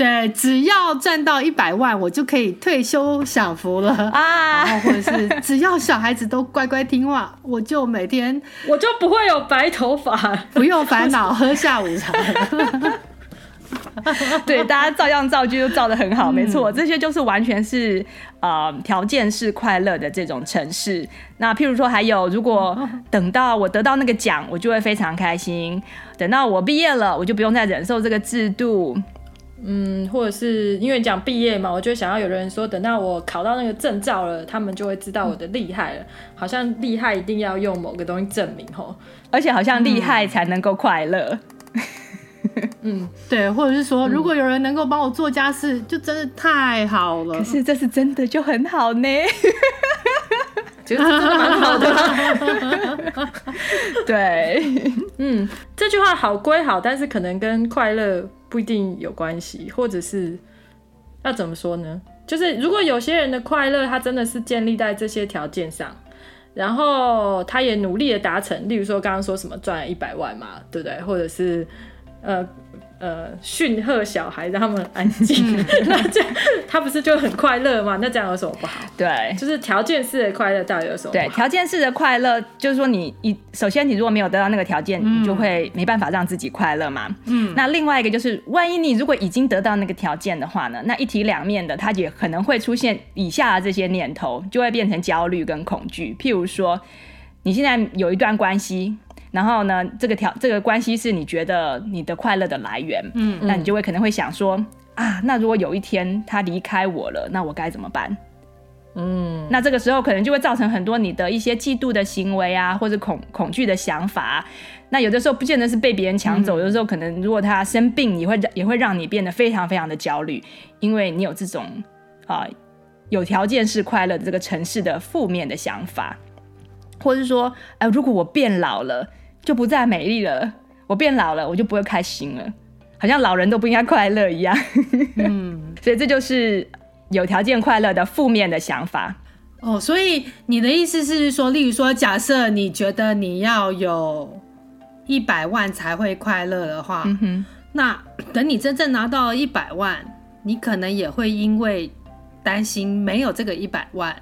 S2: 对，只要赚到一百万，我就可以退休享福了啊！然后或者是只要小孩子都乖乖听话，我就每天
S3: 我就不会有白头发，
S2: 不用烦恼喝下午茶。
S1: 对，大家照样造句都造的很好，嗯、没错，这些就是完全是呃条件式快乐的这种城市。那譬如说，还有如果 等到我得到那个奖，我就会非常开心；等到我毕业了，我就不用再忍受这个制度。
S3: 嗯，或者是因为讲毕业嘛，我就想要有人说，等到我考到那个证照了，他们就会知道我的厉害了。好像厉害一定要用某个东西证明吼，
S1: 而且好像厉害才能够快乐。
S2: 嗯，对，或者是说，如果有人能够帮我做家事，就真的太好了。
S1: 可是这是真的就很好呢。
S3: 其实真的蛮好的。
S1: 对，
S3: 嗯，这句话好归好，但是可能跟快乐。不一定有关系，或者是要怎么说呢？就是如果有些人的快乐，他真的是建立在这些条件上，然后他也努力的达成，例如说刚刚说什么赚了一百万嘛，对不对？或者是呃呃训吓小孩让他们安静，嗯、那这样他不是就很快乐吗？那这样有什么不好？
S1: 对，
S3: 就是条件式的快乐到底有什么？
S1: 对，条件式的快乐就是说你一首先你如果没有得到那个条件，你就会没办法让自己快乐嘛。嗯，那另外一个就是，万一你如果已经得到那个条件的话呢，那一体两面的，它也可能会出现以下的这些念头，就会变成焦虑跟恐惧。譬如说，你现在有一段关系，然后呢，这个条这个关系是你觉得你的快乐的来源，嗯，那你就会可能会想说啊，那如果有一天他离开我了，那我该怎么办？嗯，那这个时候可能就会造成很多你的一些嫉妒的行为啊，或者恐恐惧的想法。那有的时候不见得是被别人抢走，嗯、有的时候可能如果他生病，也会也会让你变得非常非常的焦虑，因为你有这种啊有条件式快乐的这个城市的负面的想法，或者是说，哎、呃，如果我变老了就不再美丽了，我变老了我就不会开心了，好像老人都不应该快乐一样。嗯，所以这就是。有条件快乐的负面的想法
S2: 哦，所以你的意思是说，例如说，假设你觉得你要有一百万才会快乐的话，嗯，那等你真正拿到一百万，你可能也会因为担心没有这个一百万，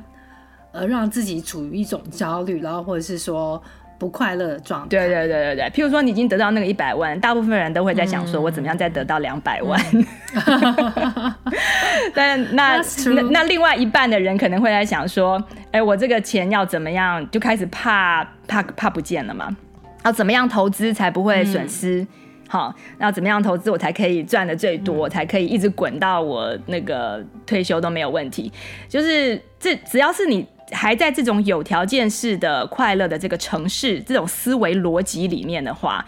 S2: 而让自己处于一种焦虑，然后或者是说。不快乐的状态。
S1: 对对对对对，譬如说你已经得到那个一百万，大部分人都会在想说，我怎么样再得到两百万？嗯、但那那那另外一半的人可能会在想说，哎，我这个钱要怎么样？就开始怕怕怕不见了嘛？要怎么样投资才不会损失？嗯、好，那怎么样投资我才可以赚的最多，嗯、才可以一直滚到我那个退休都没有问题？就是这只要是你。还在这种有条件式的快乐的这个城市，这种思维逻辑里面的话，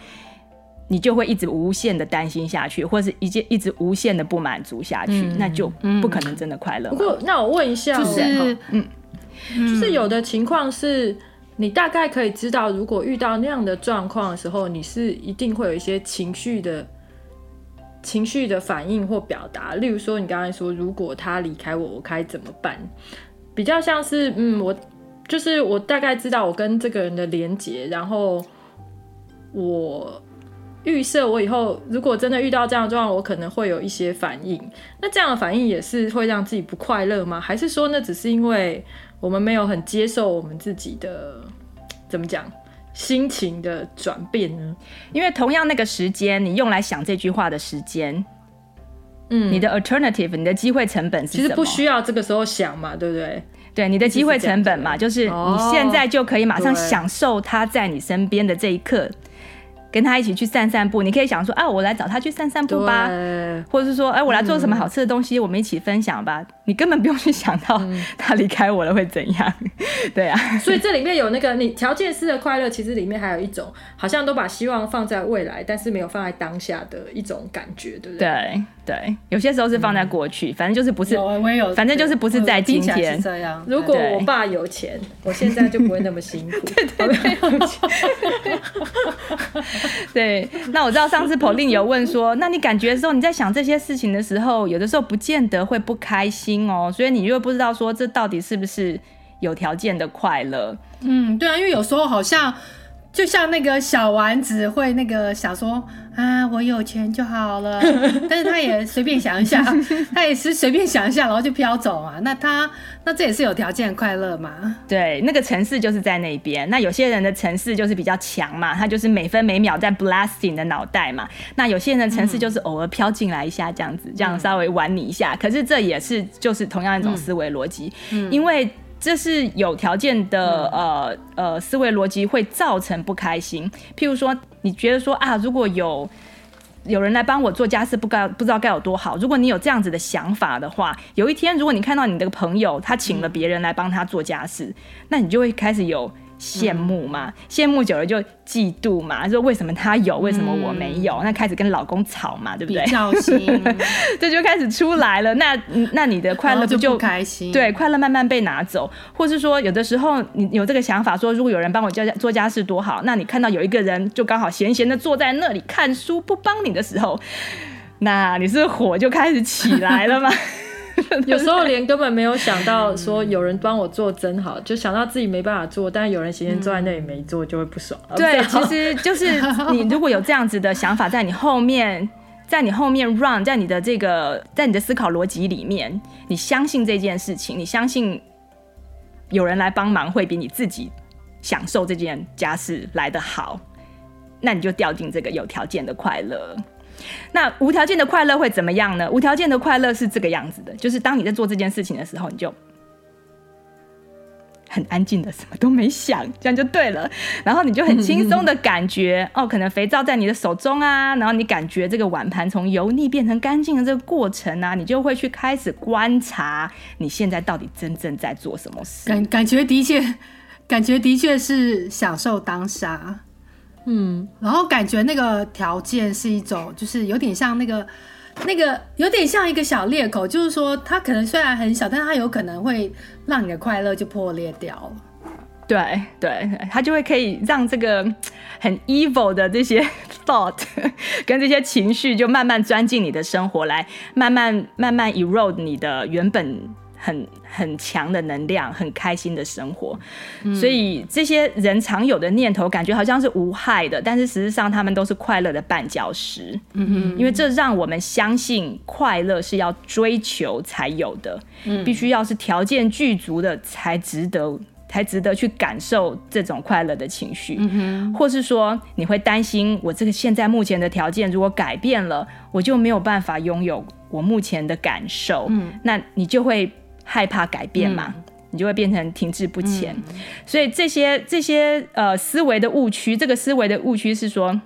S1: 你就会一直无限的担心下去，或者是一直一直无限的不满足下去，嗯、那就不可能真的快乐。不
S3: 过，那我问一下，
S2: 就是
S3: 嗯，就是有的情况是你大概可以知道，如果遇到那样的状况的时候，你是一定会有一些情绪的情绪的反应或表达。例如说，你刚才说，如果他离开我，我该怎么办？比较像是，嗯，我就是我大概知道我跟这个人的连结，然后我预设我以后如果真的遇到这样的状况，我可能会有一些反应。那这样的反应也是会让自己不快乐吗？还是说那只是因为我们没有很接受我们自己的怎么讲心情的转变呢？
S1: 因为同样那个时间，你用来想这句话的时间。嗯，你的 alternative，你的机会成本是？
S3: 其实不需要这个时候想嘛，对不对？
S1: 对，你的机会成本嘛，就是你现在就可以马上享受他在你身边的这一刻。跟他一起去散散步，你可以想说，啊，我来找他去散散步吧，或者是说，哎，我来做什么好吃的东西，嗯、我们一起分享吧。你根本不用去想到他离开我了会怎样，嗯、对啊。
S3: 所以这里面有那个你条件式的快乐，其实里面还有一种，好像都把希望放在未来，但是没有放在当下的一种感觉，对不对？
S1: 对对，有些时候是放在过去，嗯、反正就是不是，
S2: 我也有，
S1: 反正就是不是在今天。
S2: 这样，
S3: 如果我爸有钱，我现在就不会那么辛苦。对对对。
S1: 对。那我知道上次 Pauline 有问说，那你感觉的时候，你在想这些事情的时候，有的时候不见得会不开心哦，所以你又不知道说这到底是不是有条件的快乐？
S2: 嗯，对啊，因为有时候好像。就像那个小丸子会那个想说啊，我有钱就好了，但是他也随便想一下，他也是随便想一下，然后就飘走啊。那他那这也是有条件快乐嘛？
S1: 对，那个城市就是在那边。那有些人的城市就是比较强嘛，他就是每分每秒在 blasting 的脑袋嘛。那有些人的城市就是偶尔飘进来一下这样子，这样稍微玩你一下。可是这也是就是同样一种思维逻辑，因为。这是有条件的，呃呃，思维逻辑会造成不开心。譬如说，你觉得说啊，如果有有人来帮我做家事，不该不知道该有多好。如果你有这样子的想法的话，有一天如果你看到你的朋友他请了别人来帮他做家事，那你就会开始有。羡慕嘛，羡慕久了就嫉妒嘛，说为什么他有，为什么我没有？嗯、那开始跟老公吵嘛，对不对？
S2: 比较心，
S1: 这就开始出来了。那那你的快乐不就，
S2: 开心？
S1: 对，快乐慢慢被拿走，或是说有的时候你有这个想法，说如果有人帮我家做家事多好。那你看到有一个人就刚好闲闲的坐在那里看书不帮你的时候，那你是火就开始起来了吗？
S3: 有时候连根本没有想到说有人帮我做真好，就想到自己没办法做，但是有人闲闲坐在那里没做，就会不爽。
S1: 对，其实就是你如果有这样子的想法在你后面，在你后面 run，在你的这个，在你的思考逻辑里面，你相信这件事情，你相信有人来帮忙会比你自己享受这件家事来得好，那你就掉进这个有条件的快乐。那无条件的快乐会怎么样呢？无条件的快乐是这个样子的，就是当你在做这件事情的时候，你就很安静的，什么都没想，这样就对了。然后你就很轻松的感觉，哦，可能肥皂在你的手中啊，然后你感觉这个碗盘从油腻变成干净的这个过程啊，你就会去开始观察你现在到底真正在做什么事。
S2: 感感觉的确，感觉的确是享受当下。嗯，然后感觉那个条件是一种，就是有点像那个那个有点像一个小裂口，就是说它可能虽然很小，但它有可能会让你的快乐就破裂掉了。
S1: 对对，它就会可以让这个很 evil 的这些 thought 跟这些情绪就慢慢钻进你的生活来，慢慢慢慢 erode 你的原本。很很强的能量，很开心的生活，嗯，所以这些人常有的念头，感觉好像是无害的，但是实际上他们都是快乐的绊脚石。嗯哼，因为这让我们相信快乐是要追求才有的，嗯，必须要是条件具足的才值得，才值得去感受这种快乐的情绪。嗯哼，或是说你会担心，我这个现在目前的条件如果改变了，我就没有办法拥有我目前的感受。嗯，那你就会。害怕改变嘛，嗯、你就会变成停滞不前。嗯、所以这些这些呃思维的误区，这个思维的误区是说，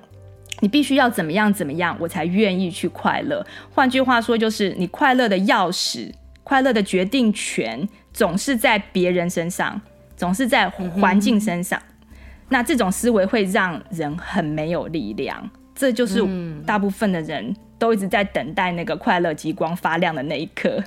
S1: 你必须要怎么样怎么样，我才愿意去快乐。换句话说，就是你快乐的钥匙、快乐的决定权，总是在别人身上，总是在环境身上。嗯、那这种思维会让人很没有力量。这就是大部分的人都一直在等待那个快乐极光发亮的那一刻。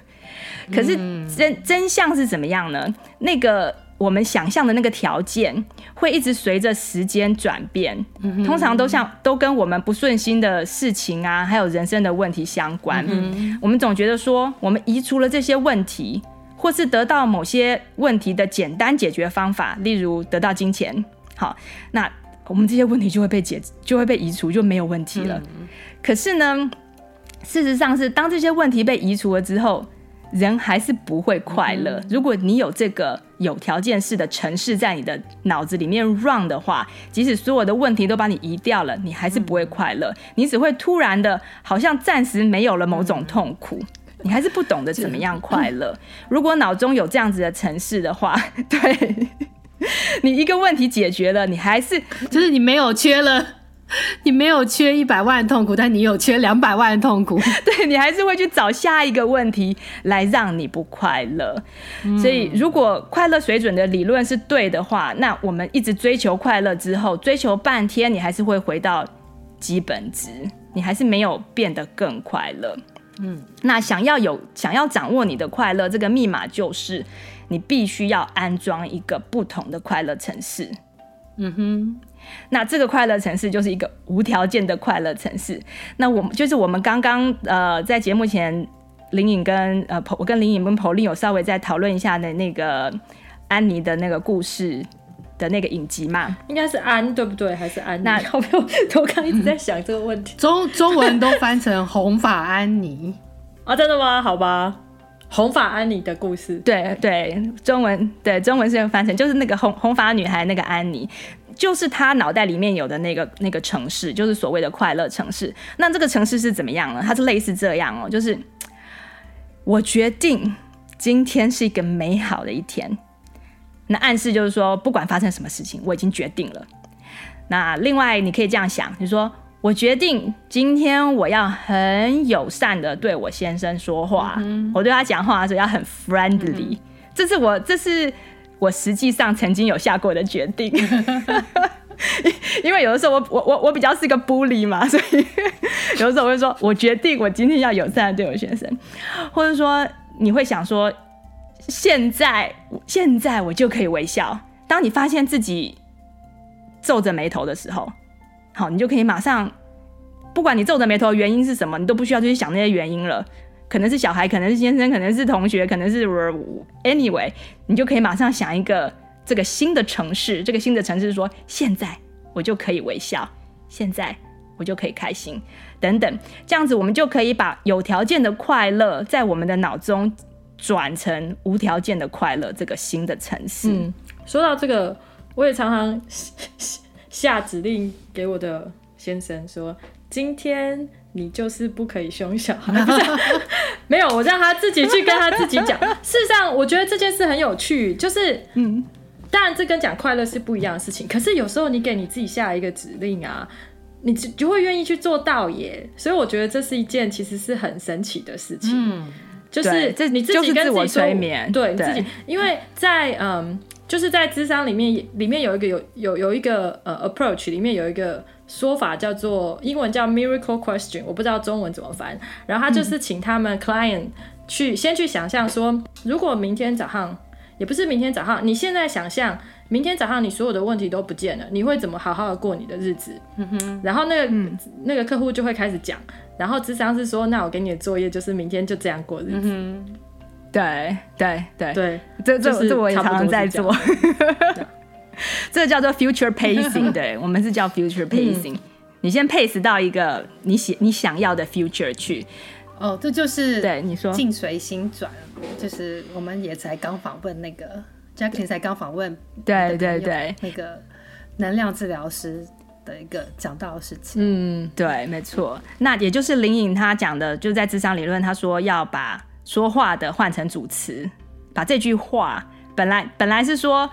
S1: 可是真真相是怎么样呢？那个我们想象的那个条件会一直随着时间转变，通常都像都跟我们不顺心的事情啊，还有人生的问题相关。我们总觉得说，我们移除了这些问题，或是得到某些问题的简单解决方法，例如得到金钱，好，那我们这些问题就会被解，就会被移除，就没有问题了。可是呢，事实上是当这些问题被移除了之后。人还是不会快乐。如果你有这个有条件式的程式在你的脑子里面 run 的话，即使所有的问题都把你移掉了，你还是不会快乐。你只会突然的，好像暂时没有了某种痛苦，你还是不懂得怎么样快乐。如果脑中有这样子的城市的话，对，你一个问题解决了，你还是
S2: 就是你没有缺了。你没有缺一百万的痛苦，但你有缺两百万的痛苦。
S1: 对，你还是会去找下一个问题来让你不快乐。嗯。所以，如果快乐水准的理论是对的话，那我们一直追求快乐之后，追求半天，你还是会回到基本值，你还是没有变得更快乐。嗯，那想要有想要掌握你的快乐，这个密码就是你必须要安装一个不同的快乐程式。嗯哼。那这个快乐城市就是一个无条件的快乐城市。那我们就是我们刚刚呃在节目前，林颖跟呃我跟林颖跟 Pauline 有稍微再讨论一下的那个安妮的那个故事的那个影集嘛，
S3: 应该是安对不对？还是安妮？
S1: 那
S3: 我我刚一直在想这个问题。
S2: 中中文都翻成红发安妮
S3: 啊？真的吗？好吧，红发安妮的故事。
S1: 对对，中文对中文是翻成就是那个红红发女孩那个安妮。就是他脑袋里面有的那个那个城市，就是所谓的快乐城市。那这个城市是怎么样呢？它是类似这样哦，就是我决定今天是一个美好的一天。那暗示就是说，不管发生什么事情，我已经决定了。那另外你可以这样想，你说我决定今天我要很友善的对我先生说话，嗯、我对他讲话的时候要很 friendly。嗯、这是我这是。我实际上曾经有下过的决定，因为有的时候我我我我比较是个 bully 嘛，所以 有的时候我会说，我决定我今天要友善的对我先生，或者说你会想说，现在现在我就可以微笑。当你发现自己皱着眉头的时候，好，你就可以马上，不管你皱着眉头原因是什么，你都不需要去想那些原因了。可能是小孩，可能是先生，可能是同学，可能是 anyway，你就可以马上想一个这个新的城市，这个新的城市说，现在我就可以微笑，现在我就可以开心，等等，这样子我们就可以把有条件的快乐在我们的脑中转成无条件的快乐这个新的城市。
S3: 嗯，说到这个我也常常下指令给我的先生说，今天你就是不可以凶小孩，不 是没有，我让他自己去跟他自己讲。事实上，我觉得这件事很有趣，就是嗯，当然这跟讲快乐是不一样的事情。可是有时候你给你自己下一个指令啊，你就会愿意去做到耶。所以我觉得这是一件其实是很神奇的事情。嗯，就是这你自己跟自己，
S1: 催眠，
S3: 对，对自己，因为在嗯。就是在智商里面，里面有一个有有有一个呃 approach，里面有一个说法叫做英文叫 miracle question，我不知道中文怎么翻。然后他就是请他们 client 去、嗯、先去想象说，如果明天早上，也不是明天早上，你现在想象明天早上你所有的问题都不见了，你会怎么好好的过你的日子？嗯哼。然后那个、嗯、那个客户就会开始讲，然后智商是说，那我给你的作业就是明天就这样过日子。嗯
S1: 对对对
S3: 对，
S1: 这这这我也常常在做，这叫做 future pacing。对，我们是叫 future pacing。嗯、你先 pace 到一个你想你想要的 future 去。
S2: 哦，这就是
S1: 对你说
S2: 境随心转，就是我们也才刚访问那个 Jacqueline 才刚访问，
S1: 对对对，
S2: 那个能量治疗师的一个讲到的事情。
S1: 嗯，对，没错。那也就是林颖他讲的，就在智商理论，他说要把。说话的换成主词，把这句话本来本来是说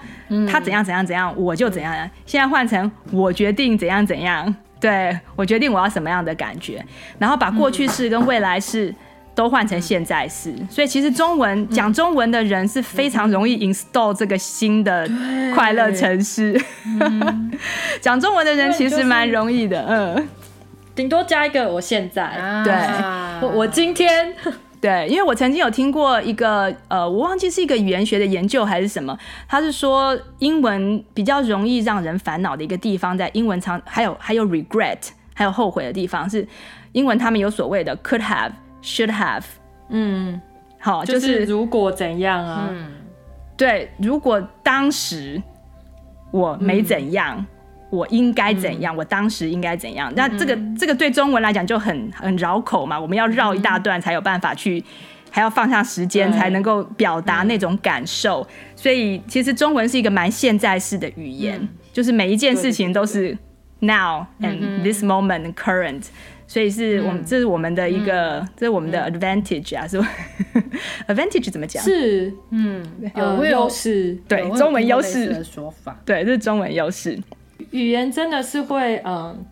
S1: 他怎样怎样怎样，我就怎样，现在换成我决定怎样怎样，对，我决定我要什么样的感觉，然后把过去式跟未来式都换成现在式，所以其实中文讲中文的人是非常容易 install 这个新的快乐城市，讲中文的人其实蛮容易的，嗯，
S3: 顶多加一个我现在，
S1: 对，
S3: 我我今天。
S1: 对，因为我曾经有听过一个呃，我忘记是一个语言学的研究还是什么，他是说英文比较容易让人烦恼的一个地方，在英文常还有还有 regret，还有后悔的地方是英文他们有所谓的 could have should have，嗯，好，就是、
S3: 就是、如果怎样啊，嗯，
S1: 对，如果当时我没怎样。嗯我应该怎样？嗯、我当时应该怎样？那这个这个对中文来讲就很很绕口嘛。我们要绕一大段才有办法去，还要放下时间才能够表达那种感受。所以其实中文是一个蛮现在式的语言，嗯、就是每一件事情都是 now and this moment current。所以是我们、嗯、这是我们的一个，嗯、这是我们的 advantage 啊，是吧？advantage 怎么讲？
S3: 是嗯，有优势，
S1: 对，中文优势
S2: 的说法，
S1: 对，这是中文优势。
S3: 语言真的是会嗯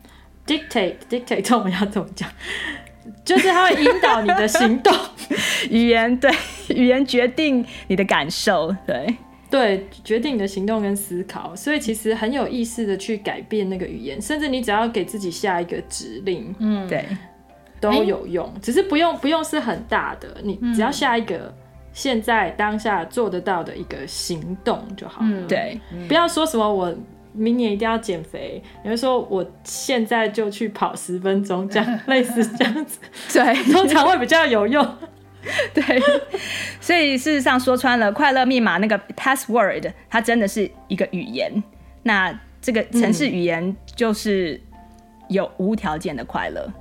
S3: ，dictate dictate，中文要怎么讲？就是它会引导你的行动。
S1: 语言对，语言决定你的感受，对
S3: 对，决定你的行动跟思考。所以其实很有意识的去改变那个语言，甚至你只要给自己下一个指令，
S1: 嗯，对，
S3: 都有用。欸、只是不用不用是很大的，你只要下一个现在当下做得到的一个行动就好了。
S1: 嗯、对，
S3: 不要说什么我。明年一定要减肥，你会说我现在就去跑十分钟，这样 类似这样子，
S1: 对，
S3: 通常会比较有用。
S1: 对，所以事实上说穿了，快乐密码那个 password，它真的是一个语言。那这个城市语言就是有无条件的快乐，嗯、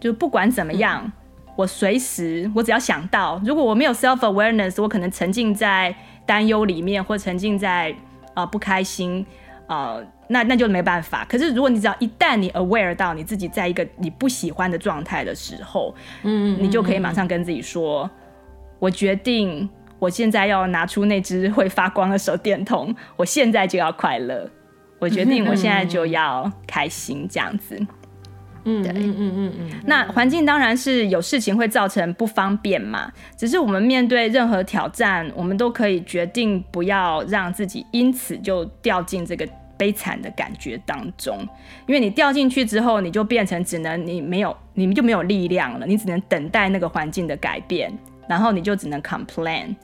S1: 就不管怎么样，嗯、我随时我只要想到，如果我没有 self awareness，我可能沉浸在担忧里面，或沉浸在啊、呃、不开心。呃，那那就没办法。可是如果你只要一旦你 aware 到你自己在一个你不喜欢的状态的时候，嗯，你就可以马上跟自己说，我决定我现在要拿出那只会发光的手电筒，我现在就要快乐，我决定我现在就要开心，这样子。嗯，对，嗯嗯嗯嗯。那环境当然是有事情会造成不方便嘛，只是我们面对任何挑战，我们都可以决定不要让自己因此就掉进这个悲惨的感觉当中，因为你掉进去之后，你就变成只能你没有，你们就没有力量了，你只能等待那个环境的改变，然后你就只能 complain。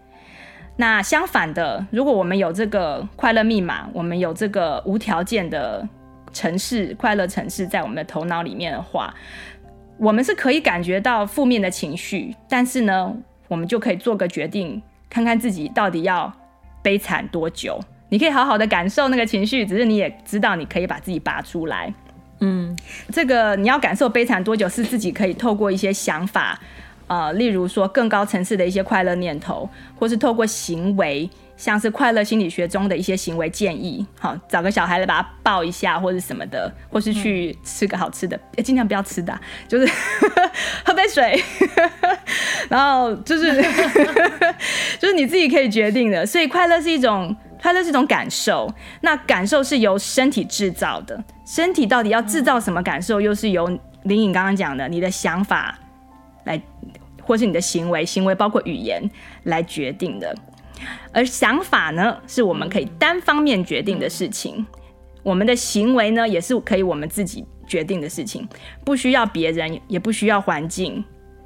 S1: 那相反的，如果我们有这个快乐密码，我们有这个无条件的。城市快乐城市在我们的头脑里面的话，我们是可以感觉到负面的情绪，但是呢，我们就可以做个决定，看看自己到底要悲惨多久。你可以好好的感受那个情绪，只是你也知道你可以把自己拔出来。嗯，这个你要感受悲惨多久，是自己可以透过一些想法，呃，例如说更高层次的一些快乐念头，或是透过行为。像是快乐心理学中的一些行为建议，好，找个小孩来把他抱一下，或者什么的，或是去吃个好吃的，嗯、尽量不要吃的，就是 喝杯水，然后就是 就是你自己可以决定的。所以快乐是一种快乐是一种感受，那感受是由身体制造的，身体到底要制造什么感受，又是由林颖刚刚讲的，你的想法来，或是你的行为，行为包括语言来决定的。而想法呢，是我们可以单方面决定的事情；我们的行为呢，也是可以我们自己决定的事情，不需要别人，也不需要环境，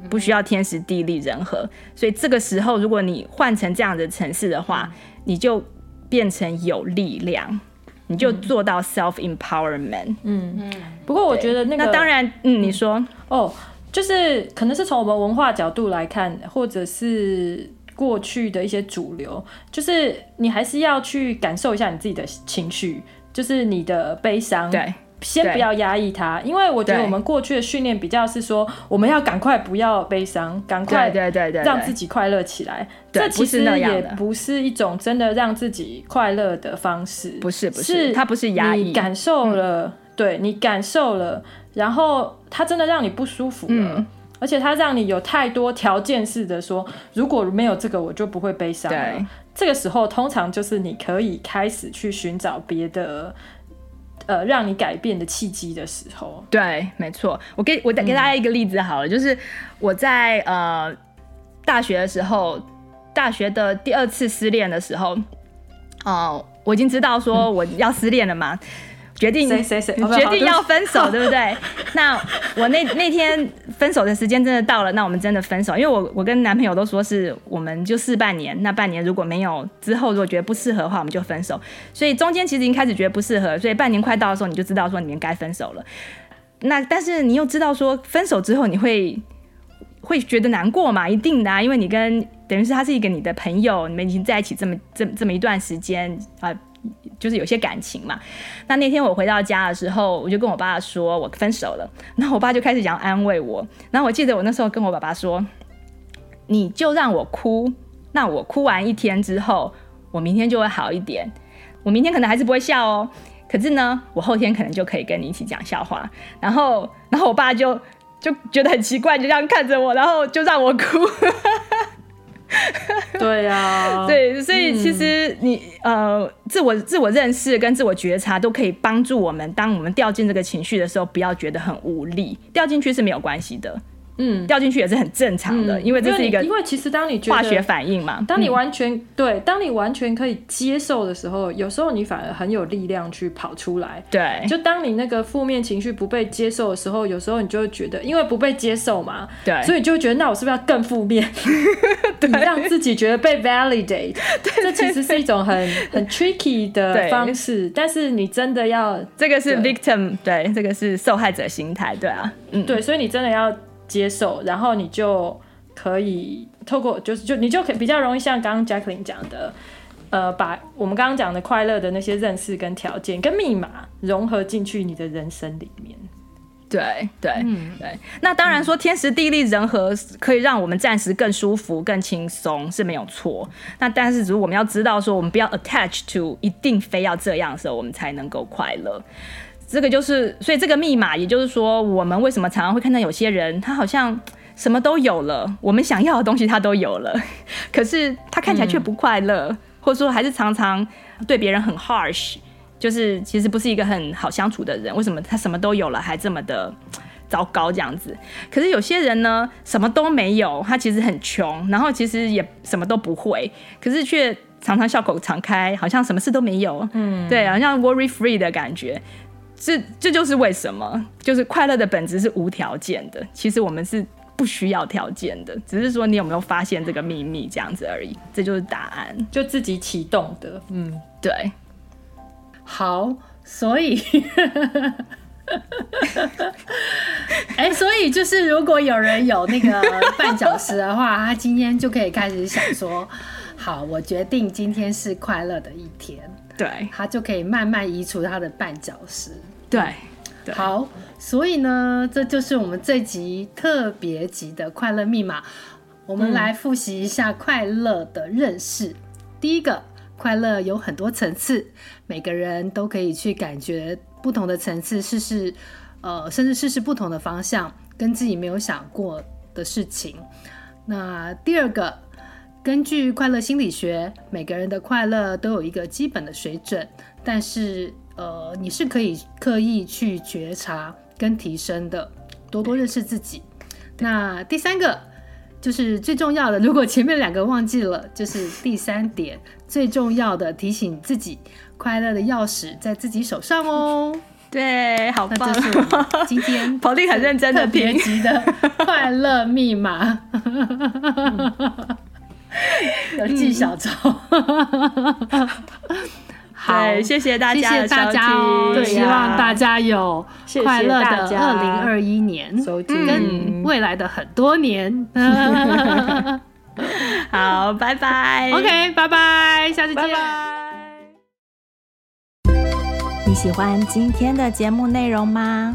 S1: 不需要天时地利人和。所以这个时候，如果你换成这样的城市的话，你就变成有力量，你就做到 self empowerment。嗯嗯。不过我觉得那个，那当然，嗯，你说
S3: 哦，就是可能是从我们文化角度来看，或者是。过去的一些主流，就是你还是要去感受一下你自己的情绪，就是你的悲伤，
S1: 对，
S3: 先不要压抑它，因为我觉得我们过去的训练比较是说，我们要赶快不要悲伤，赶快对对对让自己快乐起来。这其实也不是一种真的让自己快乐的方式，
S1: 不是不是，它不是压抑，
S3: 你感受了，对你感受了，然后它真的让你不舒服了。而且它让你有太多条件式的说，如果没有这个，我就不会悲伤。对，这个时候通常就是你可以开始去寻找别的，呃，让你改变的契机的时候。
S1: 对，没错。我给我给大家一个例子好了，嗯、就是我在呃大学的时候，大学的第二次失恋的时候，哦、呃，我已经知道说我要失恋了嘛。嗯决定谁谁谁决定要分手，对不对？那我那那天分手的时间真的到了，那我们真的分手。因为我我跟男朋友都说是我们就试半年，那半年如果没有之后，如果觉得不适合的话，我们就分手。所以中间其实已经开始觉得不适合，所以半年快到的时候，你就知道说你们该分手了。那但是你又知道说分手之后你会会觉得难过嘛？一定的啊，因为你跟等于是他是一个你的朋友，你们已经在一起这么这么这么一段时间啊。就是有些感情嘛，那那天我回到家的时候，我就跟我爸说我分手了，然后我爸就开始想安慰我，然后我记得我那时候跟我爸爸说，你就让我哭，那我哭完一天之后，我明天就会好一点，我明天可能还是不会笑哦，可是呢，我后天可能就可以跟你一起讲笑话，然后，然后我爸就就觉得很奇怪，就这样看着我，然后就让我哭。
S3: 对呀、啊，
S1: 对，所以其实你、嗯、呃，自我自我认识跟自我觉察都可以帮助我们，当我们掉进这个情绪的时候，不要觉得很无力，掉进去是没有关系的。嗯，掉进去也是很正常的，嗯、因为这是一个
S3: 因为其实当你
S1: 化学反应嘛，
S3: 当你完全、嗯、对，当你完全可以接受的时候，有时候你反而很有力量去跑出来。
S1: 对，
S3: 就当你那个负面情绪不被接受的时候，有时候你就会觉得，因为不被接受嘛，
S1: 对，
S3: 所以你就会觉得，那我是不是要更负面？对，你让自己觉得被 validate，对，这其实是一种很很 tricky 的方式，但是你真的要，
S1: 这个是 victim，对，对，这个是受害者心态，对啊，
S3: 嗯，对，所以你真的要。接受，然后你就可以透过，就是就你就可以比较容易像刚刚 Jacqueline 讲的，呃，把我们刚刚讲的快乐的那些认识跟条件跟密码融合进去你的人生里面。
S1: 对对、嗯、对。那当然说天时地利人和可以让我们暂时更舒服、更轻松是没有错。那但是如果我们要知道说，我们不要 attach to 一定非要这样的时候，我们才能够快乐。这个就是，所以这个密码，也就是说，我们为什么常常会看到有些人，他好像什么都有了，我们想要的东西他都有了，可是他看起来却不快乐，嗯、或者说还是常常对别人很 harsh，就是其实不是一个很好相处的人。为什么他什么都有了，还这么的糟糕这样子？可是有些人呢，什么都没有，他其实很穷，然后其实也什么都不会，可是却常常笑口常开，好像什么事都没有。嗯，对，好像 worry free 的感觉。这这就是为什么，就是快乐的本质是无条件的。其实我们是不需要条件的，只是说你有没有发现这个秘密这样子而已。这就是答案，
S3: 就自己启动的。嗯，
S1: 对。
S2: 好，所以，哎，所以就是如果有人有那个绊脚石的话，他今天就可以开始想说：好，我决定今天是快乐的一天。
S1: 对，
S2: 他就可以慢慢移除他的绊脚石。
S1: 对，对，
S2: 好，所以呢，这就是我们这集特别集的快乐密码。我们来复习一下快乐的认识。嗯、第一个，快乐有很多层次，每个人都可以去感觉不同的层次，试试，呃，甚至试试不同的方向，跟自己没有想过的事情。那第二个，根据快乐心理学，每个人的快乐都有一个基本的水准，但是，呃，你是可以刻意去觉察跟提升的，多多认识自己。那第三个。就是最重要的，如果前面两个忘记了，就是第三点最重要的，提醒自己，快乐的钥匙在自己手上哦。
S4: 对，好棒！
S2: 今天
S4: 很认真的编辑
S2: 的快乐密码，有记小抄。
S4: 好，谢谢大家，谢谢大家
S2: 哦。对，希望大家有快乐的二零二一年，跟未来的很多年。
S4: 好，拜拜。
S2: OK，拜拜，下次见。
S1: 你喜欢今天的节目内容吗？